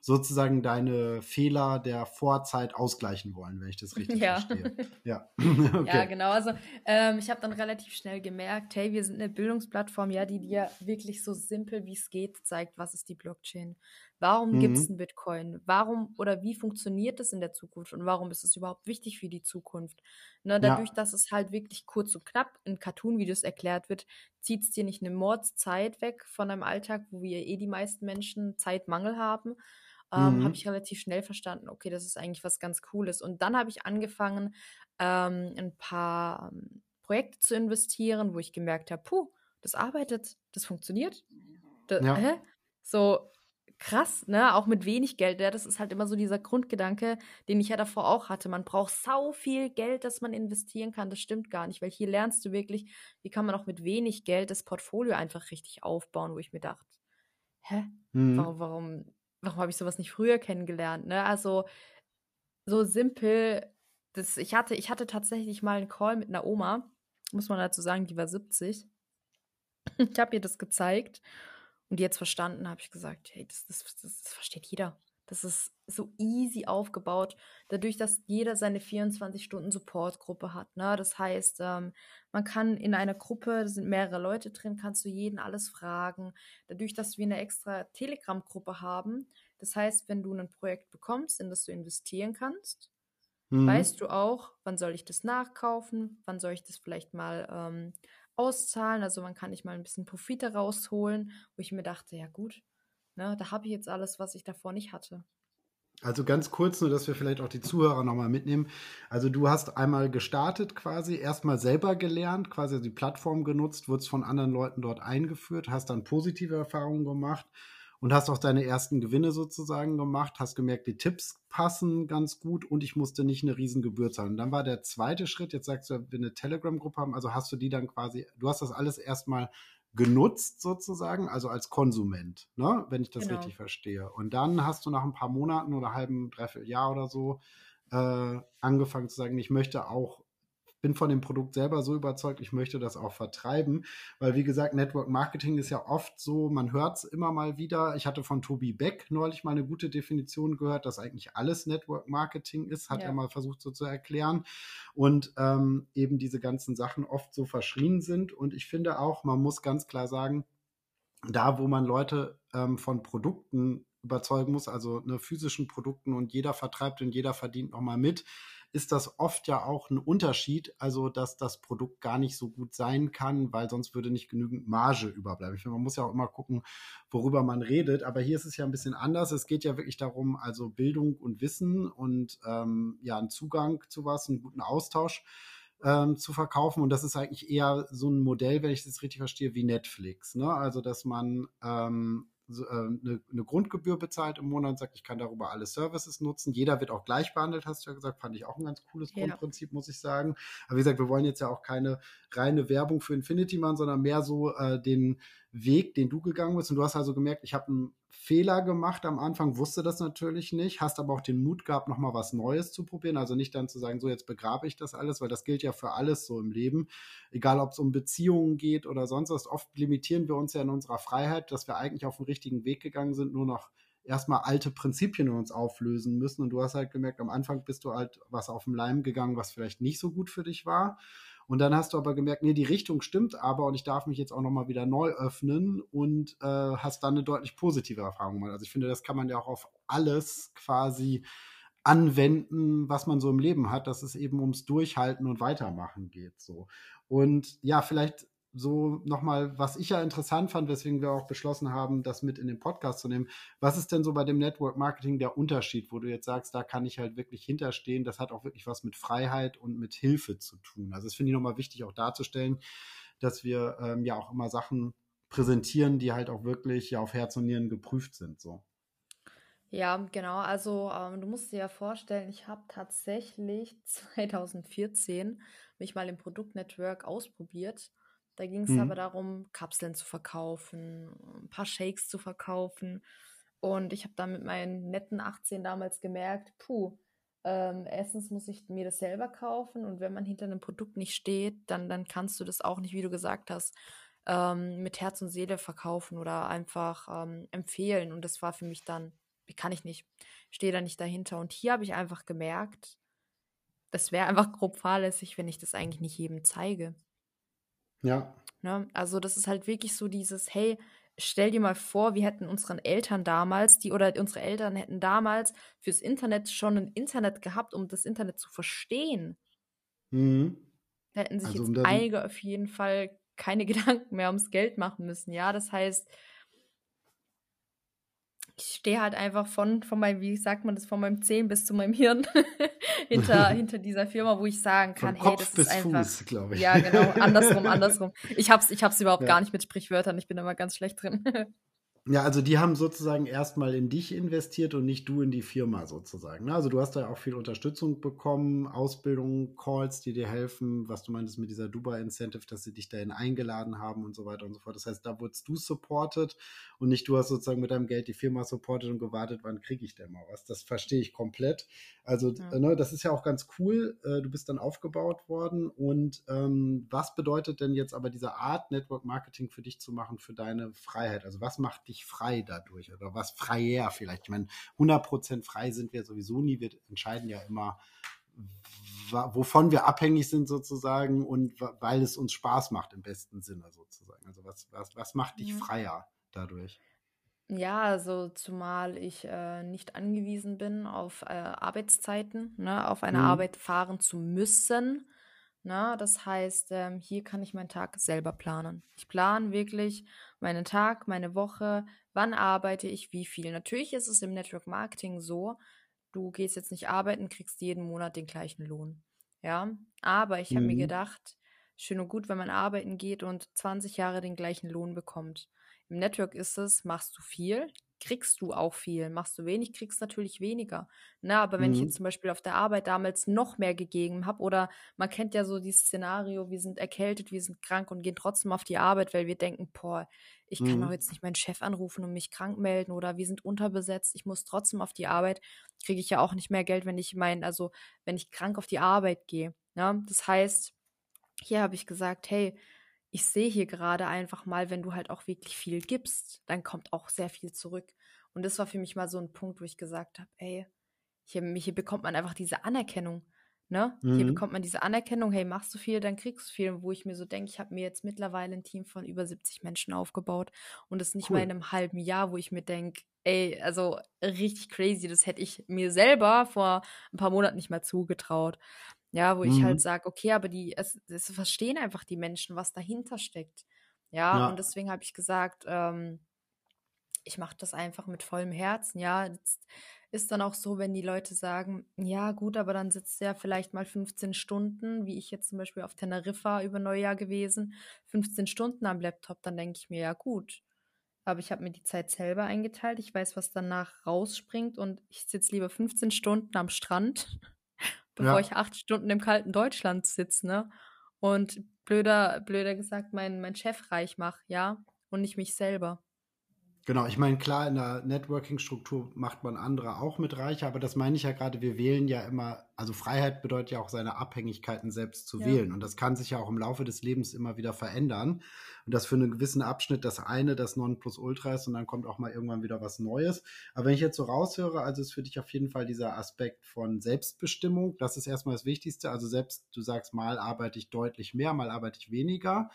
sozusagen deine Fehler der Vorzeit ausgleichen wollen, wenn ich das richtig ja. verstehe. Ja, okay. ja genau. Also ähm, ich habe dann relativ schnell gemerkt, hey, wir sind eine Bildungsplattform, ja, die dir wirklich so simpel wie es geht zeigt, was ist die Blockchain, Warum mhm. gibt es einen Bitcoin? Warum oder wie funktioniert das in der Zukunft und warum ist es überhaupt wichtig für die Zukunft? Ne, dadurch, ja. dass es halt wirklich kurz und knapp in Cartoon-Videos erklärt wird, zieht es dir nicht eine Mordszeit weg von einem Alltag, wo wir eh die meisten Menschen Zeitmangel haben. Ähm, mhm. Habe ich relativ schnell verstanden, okay, das ist eigentlich was ganz Cooles. Und dann habe ich angefangen, ähm, ein paar ähm, Projekte zu investieren, wo ich gemerkt habe, puh, das arbeitet, das funktioniert. Da, ja. So, krass, ne? Auch mit wenig Geld. Ja, das ist halt immer so dieser Grundgedanke, den ich ja davor auch hatte. Man braucht sau viel Geld, dass man investieren kann. Das stimmt gar nicht, weil hier lernst du wirklich, wie kann man auch mit wenig Geld das Portfolio einfach richtig aufbauen, wo ich mir dachte, hä? Mhm. Warum, warum, warum habe ich sowas nicht früher kennengelernt? Ne? Also so simpel. Das, ich, hatte, ich hatte tatsächlich mal einen Call mit einer Oma, muss man dazu sagen, die war 70. Ich habe ihr das gezeigt und jetzt verstanden habe ich gesagt, hey, das, das, das, das versteht jeder. Das ist so easy aufgebaut, dadurch, dass jeder seine 24-Stunden-Support-Gruppe hat. Ne? Das heißt, ähm, man kann in einer Gruppe, da sind mehrere Leute drin, kannst du jeden alles fragen. Dadurch, dass wir eine extra Telegram-Gruppe haben, das heißt, wenn du ein Projekt bekommst, in das du investieren kannst, mhm. weißt du auch, wann soll ich das nachkaufen, wann soll ich das vielleicht mal ähm, auszahlen. Also man kann nicht mal ein bisschen Profit rausholen, wo ich mir dachte, ja gut, ne, da habe ich jetzt alles, was ich davor nicht hatte. Also ganz kurz nur, dass wir vielleicht auch die Zuhörer nochmal mitnehmen. Also du hast einmal gestartet quasi, erstmal selber gelernt, quasi die Plattform genutzt, wurdest von anderen Leuten dort eingeführt, hast dann positive Erfahrungen gemacht und hast auch deine ersten Gewinne sozusagen gemacht, hast gemerkt, die Tipps passen ganz gut und ich musste nicht eine Riesengebühr zahlen. Und dann war der zweite Schritt, jetzt sagst du, wir eine Telegram-Gruppe haben, also hast du die dann quasi, du hast das alles erstmal genutzt sozusagen, also als Konsument, ne? wenn ich das genau. richtig verstehe. Und dann hast du nach ein paar Monaten oder halben, dreiviertel Jahr oder so äh, angefangen zu sagen, ich möchte auch bin von dem Produkt selber so überzeugt, ich möchte das auch vertreiben, weil wie gesagt, Network Marketing ist ja oft so, man hört es immer mal wieder. Ich hatte von Tobi Beck neulich mal eine gute Definition gehört, dass eigentlich alles Network Marketing ist, hat ja. er mal versucht so zu erklären und ähm, eben diese ganzen Sachen oft so verschrien sind und ich finde auch, man muss ganz klar sagen, da wo man Leute ähm, von Produkten überzeugen muss, also ne, physischen Produkten und jeder vertreibt und jeder verdient nochmal mit, ist das oft ja auch ein Unterschied, also dass das Produkt gar nicht so gut sein kann, weil sonst würde nicht genügend Marge überbleiben. Ich finde, man muss ja auch immer gucken, worüber man redet, aber hier ist es ja ein bisschen anders. Es geht ja wirklich darum, also Bildung und Wissen und ähm, ja, einen Zugang zu was, einen guten Austausch ähm, zu verkaufen. Und das ist eigentlich eher so ein Modell, wenn ich das richtig verstehe, wie Netflix. Ne? Also, dass man ähm, eine, äh, eine, Grundgebühr bezahlt im Monat und sagt, ich kann darüber alle Services nutzen. Jeder wird auch gleich behandelt, hast du ja gesagt. Fand ich auch ein ganz cooles ja. Grundprinzip, muss ich sagen. Aber wie gesagt, wir wollen jetzt ja auch keine reine Werbung für Infinity machen, sondern mehr so äh, den Weg, den du gegangen bist. Und du hast also gemerkt, ich habe einen Fehler gemacht am Anfang, wusste das natürlich nicht, hast aber auch den Mut gehabt, nochmal was Neues zu probieren. Also nicht dann zu sagen, so jetzt begrabe ich das alles, weil das gilt ja für alles so im Leben. Egal, ob es um Beziehungen geht oder sonst was. Oft limitieren wir uns ja in unserer Freiheit, dass wir eigentlich auf den richtigen Weg gegangen sind, nur noch erstmal alte Prinzipien in uns auflösen müssen. Und du hast halt gemerkt, am Anfang bist du halt was auf den Leim gegangen, was vielleicht nicht so gut für dich war. Und dann hast du aber gemerkt, nee, die Richtung stimmt aber und ich darf mich jetzt auch nochmal wieder neu öffnen und äh, hast dann eine deutlich positive Erfahrung gemacht. Also ich finde, das kann man ja auch auf alles quasi anwenden, was man so im Leben hat, dass es eben ums Durchhalten und Weitermachen geht. So. Und ja, vielleicht so nochmal, was ich ja interessant fand, weswegen wir auch beschlossen haben, das mit in den Podcast zu nehmen. Was ist denn so bei dem Network Marketing der Unterschied, wo du jetzt sagst, da kann ich halt wirklich hinterstehen, das hat auch wirklich was mit Freiheit und mit Hilfe zu tun. Also das finde ich nochmal wichtig auch darzustellen, dass wir ähm, ja auch immer Sachen präsentieren, die halt auch wirklich ja auf Herz und Nieren geprüft sind. So. Ja, genau. Also ähm, du musst dir ja vorstellen, ich habe tatsächlich 2014 mich mal im Produktnetwork ausprobiert da ging es mhm. aber darum, Kapseln zu verkaufen, ein paar Shakes zu verkaufen. Und ich habe dann mit meinen netten 18 damals gemerkt, puh, ähm, erstens muss ich mir das selber kaufen und wenn man hinter einem Produkt nicht steht, dann, dann kannst du das auch nicht, wie du gesagt hast, ähm, mit Herz und Seele verkaufen oder einfach ähm, empfehlen. Und das war für mich dann, wie kann ich nicht, stehe da nicht dahinter. Und hier habe ich einfach gemerkt, das wäre einfach grob fahrlässig, wenn ich das eigentlich nicht jedem zeige. Ja. Ne? Also das ist halt wirklich so dieses, hey, stell dir mal vor, wir hätten unseren Eltern damals, die oder unsere Eltern hätten damals fürs Internet schon ein Internet gehabt, um das Internet zu verstehen. Mhm. Da hätten sich also, jetzt einige auf jeden Fall keine Gedanken mehr ums Geld machen müssen. Ja, das heißt, ich stehe halt einfach von, von meinem, wie sagt man das, von meinem Zehen bis zu meinem Hirn hinter, hinter dieser Firma, wo ich sagen kann, von hey, Kopf das bis ist einfach. Fuß, glaube ich. Ja, genau, andersrum, andersrum. Ich hab's, ich hab's überhaupt ja. gar nicht mit Sprichwörtern, ich bin da mal ganz schlecht drin. Ja, also die haben sozusagen erstmal in dich investiert und nicht du in die Firma sozusagen. Ne? Also du hast da auch viel Unterstützung bekommen, Ausbildung, Calls, die dir helfen, was du meintest mit dieser Dubai Incentive, dass sie dich dahin eingeladen haben und so weiter und so fort. Das heißt, da wurdest du supported und nicht du hast sozusagen mit deinem Geld die Firma supported und gewartet, wann kriege ich denn mal was. Das verstehe ich komplett. Also ja. ne, das ist ja auch ganz cool. Äh, du bist dann aufgebaut worden und ähm, was bedeutet denn jetzt aber diese Art Network Marketing für dich zu machen, für deine Freiheit? Also was macht dich frei dadurch oder was freier vielleicht? Ich meine, 100% frei sind wir sowieso nie. Wir entscheiden ja immer, wovon wir abhängig sind sozusagen und weil es uns Spaß macht im besten Sinne sozusagen. Also was, was, was macht dich freier dadurch? Ja, also zumal ich äh, nicht angewiesen bin auf äh, Arbeitszeiten, ne, auf eine mhm. Arbeit fahren zu müssen. Ne? Das heißt, ähm, hier kann ich meinen Tag selber planen. Ich plane wirklich meinen Tag, meine Woche, wann arbeite ich, wie viel. Natürlich ist es im Network Marketing so, du gehst jetzt nicht arbeiten, kriegst jeden Monat den gleichen Lohn. Ja, aber ich habe mir Mhm. gedacht, schön und gut, wenn man arbeiten geht und 20 Jahre den gleichen Lohn bekommt. Im Network ist es, machst du viel, kriegst du auch viel. Machst du wenig, kriegst natürlich weniger. Na, aber wenn ich jetzt Mhm. zum Beispiel auf der Arbeit damals noch mehr gegeben habe oder man kennt ja so dieses Szenario, wir sind erkältet, wir sind krank und gehen trotzdem auf die Arbeit, weil wir denken, boah, ich kann doch Mhm. jetzt nicht meinen Chef anrufen und mich krank melden oder wir sind unterbesetzt, ich muss trotzdem auf die Arbeit, kriege ich ja auch nicht mehr Geld, wenn ich mein, also wenn ich krank auf die Arbeit gehe. Ja, das heißt, hier habe ich gesagt, hey, ich sehe hier gerade einfach mal, wenn du halt auch wirklich viel gibst, dann kommt auch sehr viel zurück. Und das war für mich mal so ein Punkt, wo ich gesagt habe, ey, hier, hier bekommt man einfach diese Anerkennung. Ne? Hier Mhm. bekommt man diese Anerkennung, hey, machst du viel, dann kriegst du viel. Wo ich mir so denke, ich habe mir jetzt mittlerweile ein Team von über 70 Menschen aufgebaut und das nicht mal in Cool. einem halben Jahr, wo ich mir denke, ey, also richtig crazy, das hätte ich mir selber vor ein paar Monaten nicht mehr zugetraut. Ja, wo ich halt Mhm. sage, okay, aber die, es, es verstehen einfach die Menschen, was dahinter steckt. Ja, und Ja. deswegen habe ich gesagt, ähm, ich mache das einfach mit vollem Herzen. Ja, jetzt ist dann auch so, wenn die Leute sagen, ja gut, aber dann sitzt ja vielleicht mal 15 Stunden, wie ich jetzt zum Beispiel auf Teneriffa über Neujahr gewesen, 15 Stunden am Laptop, dann denke ich mir, ja gut, aber ich habe mir die Zeit selber eingeteilt, ich weiß, was danach rausspringt und ich sitze lieber 15 Stunden am Strand, bevor Ja. ich acht Stunden im kalten Deutschland sitze, ne? Und blöder, blöder gesagt, mein, mein Chef reich mache, ja, und nicht mich selber. Genau, ich meine, klar, in der Networking-Struktur macht man andere auch mit reicher, aber das meine ich ja gerade, wir wählen ja immer, also Freiheit bedeutet ja auch seine Abhängigkeiten selbst zu Ja. wählen. Und das kann sich ja auch im Laufe des Lebens immer wieder verändern. Und das für einen gewissen Abschnitt das eine, das Nonplusultra ist und dann kommt auch mal irgendwann wieder was Neues. Aber wenn ich jetzt so raushöre, also ist für dich auf jeden Fall dieser Aspekt von Selbstbestimmung, das ist erstmal das Wichtigste. Also selbst, du sagst, mal arbeite ich deutlich mehr, mal arbeite ich weniger.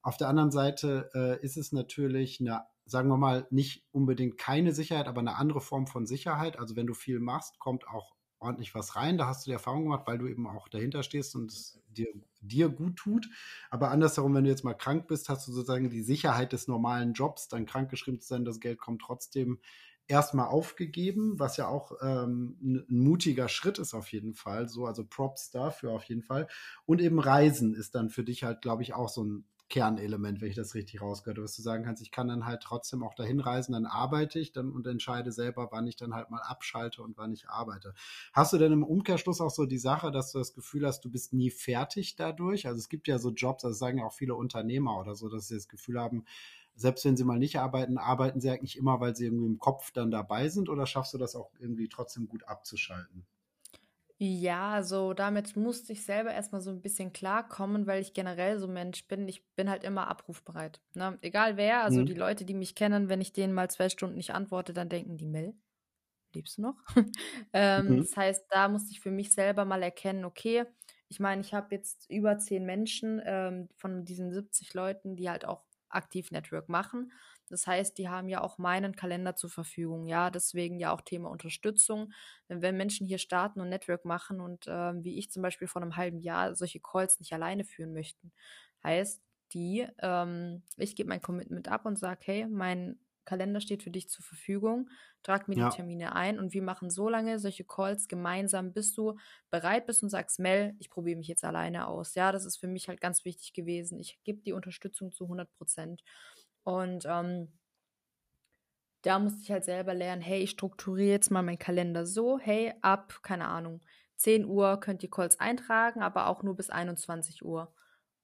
Auf der anderen Seite äh, ist es natürlich eine, sagen wir mal, nicht unbedingt keine Sicherheit, aber eine andere Form von Sicherheit. Also wenn du viel machst, kommt auch ordentlich was rein. Da hast du die Erfahrung gemacht, weil du eben auch dahinter stehst und es dir, dir gut tut. Aber andersherum, wenn du jetzt mal krank bist, hast du sozusagen die Sicherheit des normalen Jobs, dann krankgeschrieben zu sein, das Geld kommt trotzdem erstmal aufgegeben, was ja auch ähm, ein mutiger Schritt ist auf jeden Fall. So, also Props dafür auf jeden Fall. Und eben Reisen ist dann für dich halt, glaube ich, auch so ein Kernelement, wenn ich das richtig rausgehört habe, dass du sagen kannst, ich kann dann halt trotzdem auch dahin reisen, dann arbeite ich dann und entscheide selber, wann ich dann halt mal abschalte und wann ich arbeite. Hast du denn im Umkehrschluss auch so die Sache, dass du das Gefühl hast, du bist nie fertig dadurch? Also es gibt ja so Jobs, das sagen ja auch viele Unternehmer oder so, dass sie das Gefühl haben, selbst wenn sie mal nicht arbeiten, arbeiten sie eigentlich immer, weil sie irgendwie im Kopf dann dabei sind oder schaffst du das auch irgendwie trotzdem gut abzuschalten? Ja, also damit musste ich selber erstmal so ein bisschen klarkommen, weil ich generell so ein Mensch bin. Ich bin halt immer abrufbereit. Ne? Egal wer, also die Mhm. Leute, die mich kennen, wenn ich denen mal zwei Stunden nicht antworte, dann denken die, Mel, lebst du noch? ähm, Mhm. das heißt, da musste ich für mich selber mal erkennen, okay, ich meine, ich habe jetzt über zehn Menschen ähm, von diesen 70 Leuten, die halt auch aktiv Network machen. Das heißt, die haben ja auch meinen Kalender zur Verfügung. Ja, deswegen ja auch Thema Unterstützung. Denn wenn Menschen hier starten und Network machen und ähm, wie ich zum Beispiel vor einem halben Jahr solche Calls nicht alleine führen möchten, heißt die, ähm, ich gebe mein Commitment ab und sage, hey, mein Kalender steht für dich zur Verfügung, trag mir die Ja. Termine ein und wir machen so lange solche Calls gemeinsam, bis du bereit bist und sagst, Mel, ich probiere mich jetzt alleine aus. Ja, das ist für mich halt ganz wichtig gewesen. Ich gebe die Unterstützung zu 100 Prozent. Und ähm, da musste ich halt selber lernen, hey, ich strukturiere jetzt mal meinen Kalender so, hey, ab, keine Ahnung, 10 Uhr könnt ihr Calls eintragen, aber auch nur bis 21 Uhr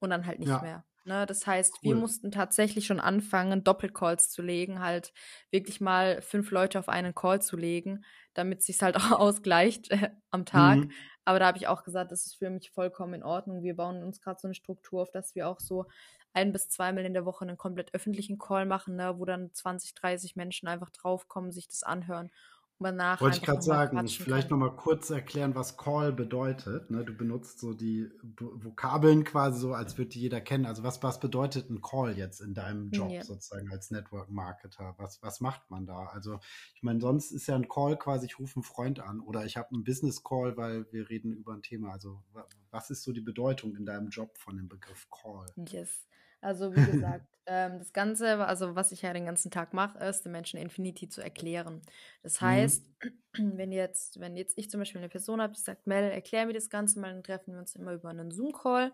und dann halt nicht Ja. mehr. Ne? Das heißt, wir Cool. mussten tatsächlich schon anfangen, Doppelcalls zu legen, halt wirklich mal fünf Leute auf einen Call zu legen, damit es sich halt auch ausgleicht äh, am Tag. Mhm. Aber da habe ich auch gesagt, das ist für mich vollkommen in Ordnung. Wir bauen uns gerade so eine Struktur auf, dass wir auch so ein bis zweimal in der Woche einen komplett öffentlichen Call machen, ne, wo dann 20, 30 Menschen einfach draufkommen, sich das anhören und danach Wollte ich gerade sagen, vielleicht nochmal kurz erklären, was Call bedeutet. Ne? Du benutzt so die Vokabeln quasi so, als würde die jeder kennen. Also was, was bedeutet ein Call jetzt in deinem Job Ja. sozusagen als Network-Marketer? Was, was macht man da? Also ich meine, sonst ist ja ein Call quasi, ich rufe einen Freund an oder ich habe einen Business-Call, weil wir reden über ein Thema. Also wa- was ist so die Bedeutung in deinem Job von dem Begriff Call? Yes. Also wie gesagt, ähm, das Ganze, also was ich ja den ganzen Tag mache, ist, den Menschen Infinity zu erklären. Das Mhm. heißt, wenn jetzt, wenn jetzt ich zum Beispiel eine Person habe, die sagt, Mel, erklär mir das Ganze mal, dann treffen wir uns immer über einen Zoom-Call.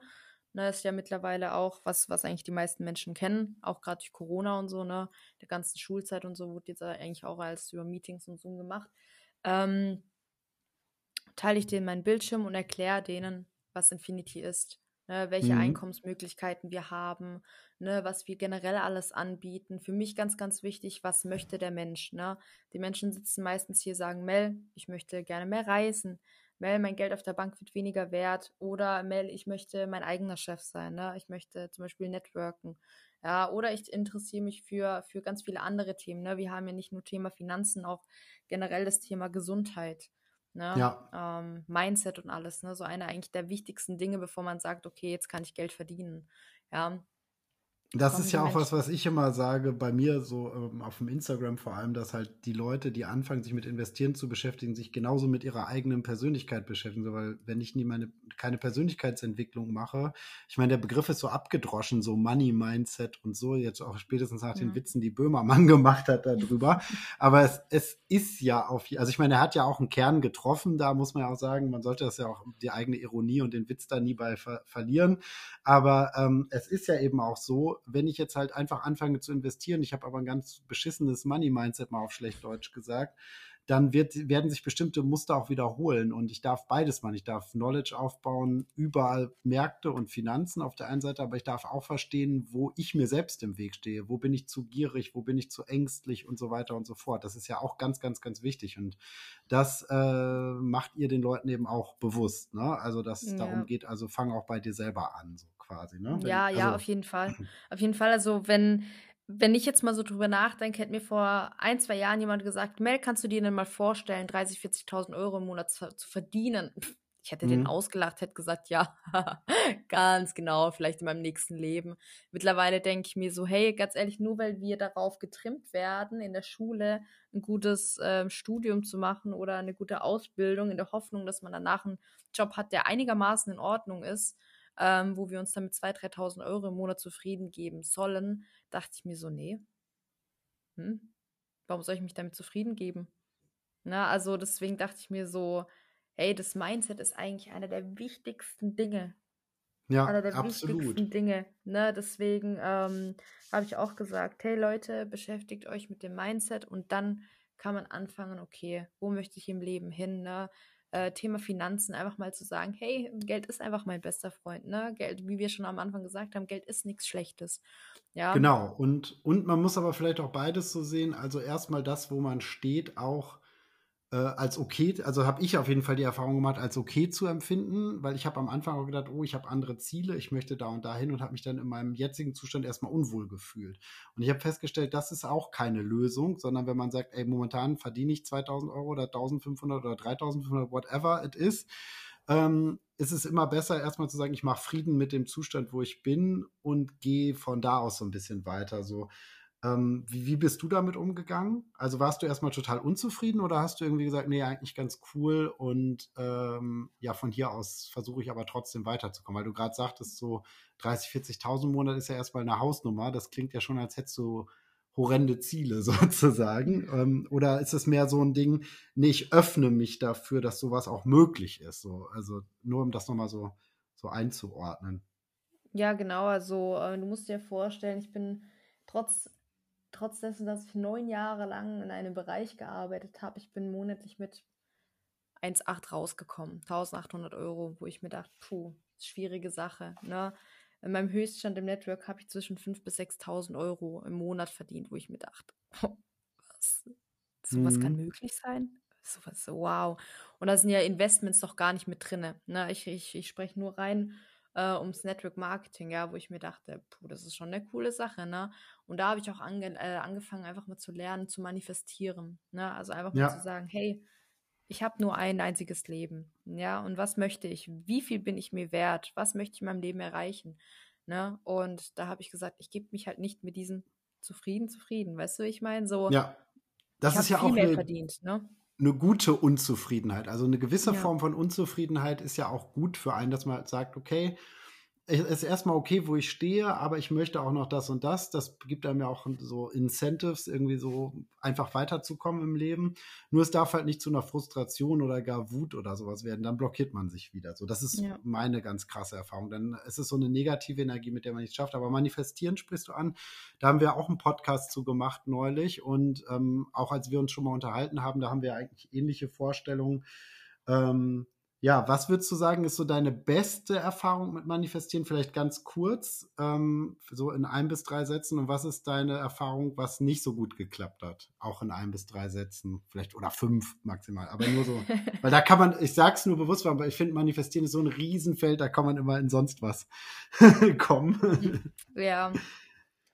Ne, ist ja mittlerweile auch was, was eigentlich die meisten Menschen kennen, auch gerade durch Corona und so, ne, der ganzen Schulzeit und so, wurde jetzt eigentlich auch als über Meetings und Zoom gemacht. Ähm, teile ich denen meinen Bildschirm und erkläre denen, was Infinity ist, ne, welche Mhm. Einkommensmöglichkeiten wir haben, ne, was wir generell alles anbieten. Für mich ganz, ganz wichtig, was möchte der Mensch? Ne? Die Menschen sitzen meistens hier, sagen, Mel, ich möchte gerne mehr reisen. Mel, mein Geld auf der Bank wird weniger wert. Oder Mel, ich möchte mein eigener Chef sein. Ne? Ich möchte zum Beispiel networken. Ja, oder ich interessiere mich für, für ganz viele andere Themen. Ne? Wir haben ja nicht nur Thema Finanzen, auch generell das Thema Gesundheit. Ne? Ja. Ähm, Mindset und alles. Ne? So eine eigentlich der wichtigsten Dinge, bevor man sagt, okay, jetzt kann ich Geld verdienen. Ja, Das ist ja auch was, Menschen. was ich immer sage, bei mir so ähm, auf dem Instagram vor allem, dass halt die Leute, die anfangen, sich mit Investieren zu beschäftigen, sich genauso mit ihrer eigenen Persönlichkeit beschäftigen. So, weil wenn ich nie meine, keine Persönlichkeitsentwicklung mache, ich meine, der Begriff ist so abgedroschen, so Money Mindset und so, jetzt auch spätestens nach den Mhm. Witzen, die Böhmermann gemacht hat darüber. Aber es, es ist ja auf, also ich meine, er hat ja auch einen Kern getroffen, da muss man ja auch sagen, man sollte das ja auch die eigene Ironie und den Witz da nie bei ver verlieren. Aber ähm, es ist ja eben auch so, wenn ich jetzt halt einfach anfange zu investieren, ich habe aber ein ganz beschissenes Money-Mindset mal auf schlecht Deutsch gesagt, dann wird, werden sich bestimmte Muster auch wiederholen. Und ich darf beides machen. Ich darf Knowledge aufbauen, überall Märkte und Finanzen auf der einen Seite, aber ich darf auch verstehen, wo ich mir selbst im Weg stehe. Wo bin ich zu gierig, wo bin ich zu ängstlich und so weiter und so fort. Das ist ja auch ganz, ganz, ganz wichtig. Und das äh, macht ihr den Leuten eben auch bewusst. Ne? Also, dass es darum Ja. geht, also fang auch bei dir selber an, so quasi. Ne? Ja, ja, also, auf jeden Fall. Auf jeden Fall. Also, wenn, wenn ich jetzt mal so drüber nachdenke, hätte mir vor ein, zwei Jahren jemand gesagt, Mel, kannst du dir denn mal vorstellen, 30, 40.000 Euro im Monat zu, zu verdienen? Ich hätte den Mhm. ausgelacht, hätte gesagt, ja, ganz genau, vielleicht in meinem nächsten Leben. Mittlerweile denke ich mir so, hey, ganz ehrlich, nur weil wir darauf getrimmt werden, in der Schule ein gutes ähm, Studium zu machen oder eine gute Ausbildung, in der Hoffnung, dass man danach einen Job hat, der einigermaßen in Ordnung ist, ähm, wo wir uns dann mit 2.000, 3.000 Euro im Monat zufrieden geben sollen, dachte ich mir so, nee, hm, warum soll ich mich damit zufrieden geben? Na, also deswegen dachte ich mir so, hey, das Mindset ist eigentlich einer der wichtigsten Dinge. ja, Einer der absolut. wichtigsten Dinge. Ne? Deswegen ähm, habe ich auch gesagt, hey Leute, beschäftigt euch mit dem Mindset und dann kann man anfangen, okay, wo möchte ich im Leben hin? Ne? Äh, Thema Finanzen, einfach mal zu sagen, hey, Geld ist einfach mein bester Freund. Ne? Geld, wie wir schon am Anfang gesagt haben, Geld ist nichts Schlechtes. Ja, Genau, und, und man muss aber vielleicht auch beides so sehen. Also erstmal das, wo man steht, auch äh, als okay, also habe ich auf jeden Fall die Erfahrung gemacht, als okay zu empfinden, weil ich habe am Anfang auch gedacht, oh, ich habe andere Ziele, ich möchte da und dahin und habe mich dann in meinem jetzigen Zustand erstmal unwohl gefühlt. Und ich habe festgestellt, das ist auch keine Lösung, sondern wenn man sagt, ey, momentan verdiene ich 2000 Euro oder 1500 oder 3500, whatever it is, ähm, ist es immer besser, erstmal zu sagen, ich mache Frieden mit dem Zustand, wo ich bin und gehe von da aus so ein bisschen weiter. So, ähm, wie, wie bist du damit umgegangen? Also warst du erstmal total unzufrieden oder hast du irgendwie gesagt, nee, eigentlich ganz cool und ähm, ja, von hier aus versuche ich aber trotzdem weiterzukommen, weil du gerade sagtest, so 30, 40.000 im Monat ist ja erstmal eine Hausnummer. Das klingt ja schon, als hättest du horrende Ziele sozusagen. Ähm, oder ist es mehr so ein Ding, nee, ich öffne mich dafür, dass sowas auch möglich ist? So, also nur um das nochmal so, so einzuordnen. Ja, genau. Also äh, du musst dir vorstellen, ich bin trotz, trotz dessen, dass ich neun Jahre lang in einem Bereich gearbeitet habe, ich bin monatlich mit 1,8 rausgekommen, 1800 Euro, wo ich mir dachte, puh, schwierige Sache. Ne? In meinem Höchststand im Network habe ich zwischen 5.000 bis 6.000 Euro im Monat verdient, wo ich mir dachte, was, sowas kann Mhm. möglich sein? Sowas, wow. Und da sind ja Investments doch gar nicht mit drin. Ne? Ich, ich, ich spreche nur rein äh, ums Network Marketing, ja, wo ich mir dachte, puh, das ist schon eine coole Sache, ne? Und da habe ich auch ange äh, angefangen, einfach mal zu lernen, zu manifestieren, ne? Also einfach mal zu Ja, sagen, hey, ich habe nur ein einziges Leben, ja, und was möchte ich? Wie viel bin ich mir wert? Was möchte ich in meinem Leben erreichen? Ne? Und da habe ich gesagt, ich gebe mich halt nicht mit diesem zufrieden, zufrieden, weißt du, ich meine? So, ja. Das ich ist ja viel auch mehr eine verdient, ne? Eine gute Unzufriedenheit. Also eine gewisse Ja, Form von Unzufriedenheit ist ja auch gut für einen, dass man halt sagt, okay, ist erstmal okay, wo ich stehe, aber ich möchte auch noch das und das. Das gibt einem ja auch so Incentives, irgendwie so einfach weiterzukommen im Leben. Nur es darf halt nicht zu einer Frustration oder gar Wut oder sowas werden. Dann blockiert man sich wieder. So, das ist ja. meine ganz krasse Erfahrung. Dann ist es so eine negative Energie, mit der man nichts schafft. Aber manifestieren sprichst du an. Da haben wir auch einen Podcast zu gemacht neulich. Und ähm, auch als wir uns schon mal unterhalten haben, da haben wir eigentlich ähnliche Vorstellungen. Ähm, ja, was würdest du sagen, ist so deine beste Erfahrung mit Manifestieren? Vielleicht ganz kurz, ähm, so in ein bis drei Sätzen. Und was ist deine Erfahrung, was nicht so gut geklappt hat? Auch in ein bis drei Sätzen, vielleicht oder fünf maximal. Aber nur so, weil da kann man, ich sag's nur bewusst, aber ich finde, Manifestieren ist so ein Riesenfeld, da kann man immer in sonst was kommen. ja,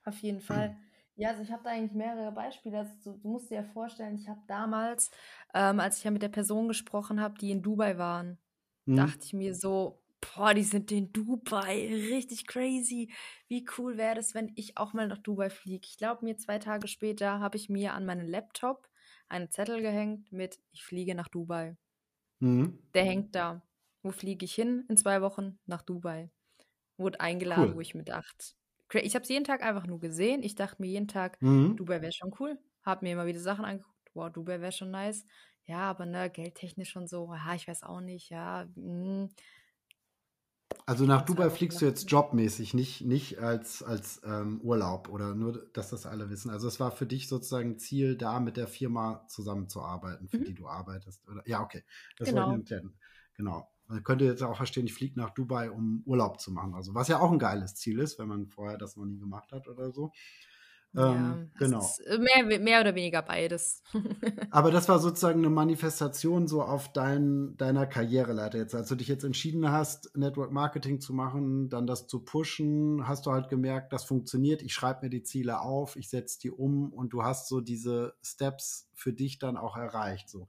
auf jeden Fall. Ja, also ich habe da eigentlich mehrere Beispiele. Also du, du musst dir ja vorstellen, ich habe damals, ähm, als ich ja mit der Person gesprochen habe, die in Dubai waren, mhm. dachte ich mir so, boah, die sind in Dubai, richtig crazy. Wie cool wäre das, wenn ich auch mal nach Dubai fliege? Ich glaube, mir zwei Tage später habe ich mir an meinen Laptop einen Zettel gehängt mit, ich fliege nach Dubai. Mhm. Der hängt da. Wo fliege ich hin? In zwei Wochen nach Dubai. Wurde eingeladen, cool. wo ich mir dachte, ich habe es jeden Tag einfach nur gesehen. Ich dachte mir jeden Tag, mhm. Dubai wäre schon cool. Hab mir immer wieder Sachen angeguckt. Wow, Dubai wäre schon nice. Ja, aber ne, geldtechnisch und so, ja, ich weiß auch nicht, ja. Mh. Also nach Dubai fliegst du jetzt jobmäßig, nicht, nicht als, als ähm, Urlaub oder nur, dass das alle wissen. Also es war für dich sozusagen Ziel, da mit der Firma zusammenzuarbeiten, für mhm. die du arbeitest. Oder? Ja, okay. Das genau. Genau. Man könnte jetzt auch verstehen, ich fliege nach Dubai, um Urlaub zu machen. Also was ja auch ein geiles Ziel ist, wenn man vorher das noch nie gemacht hat oder so. Ja, ähm, genau. Mehr, mehr oder weniger beides. Aber das war sozusagen eine Manifestation so auf dein, deiner Karriereleiter jetzt. Als du dich jetzt entschieden hast, Network Marketing zu machen, dann das zu pushen, hast du halt gemerkt, das funktioniert. Ich schreibe mir die Ziele auf, ich setze die um und du hast so diese Steps für dich dann auch erreicht. So.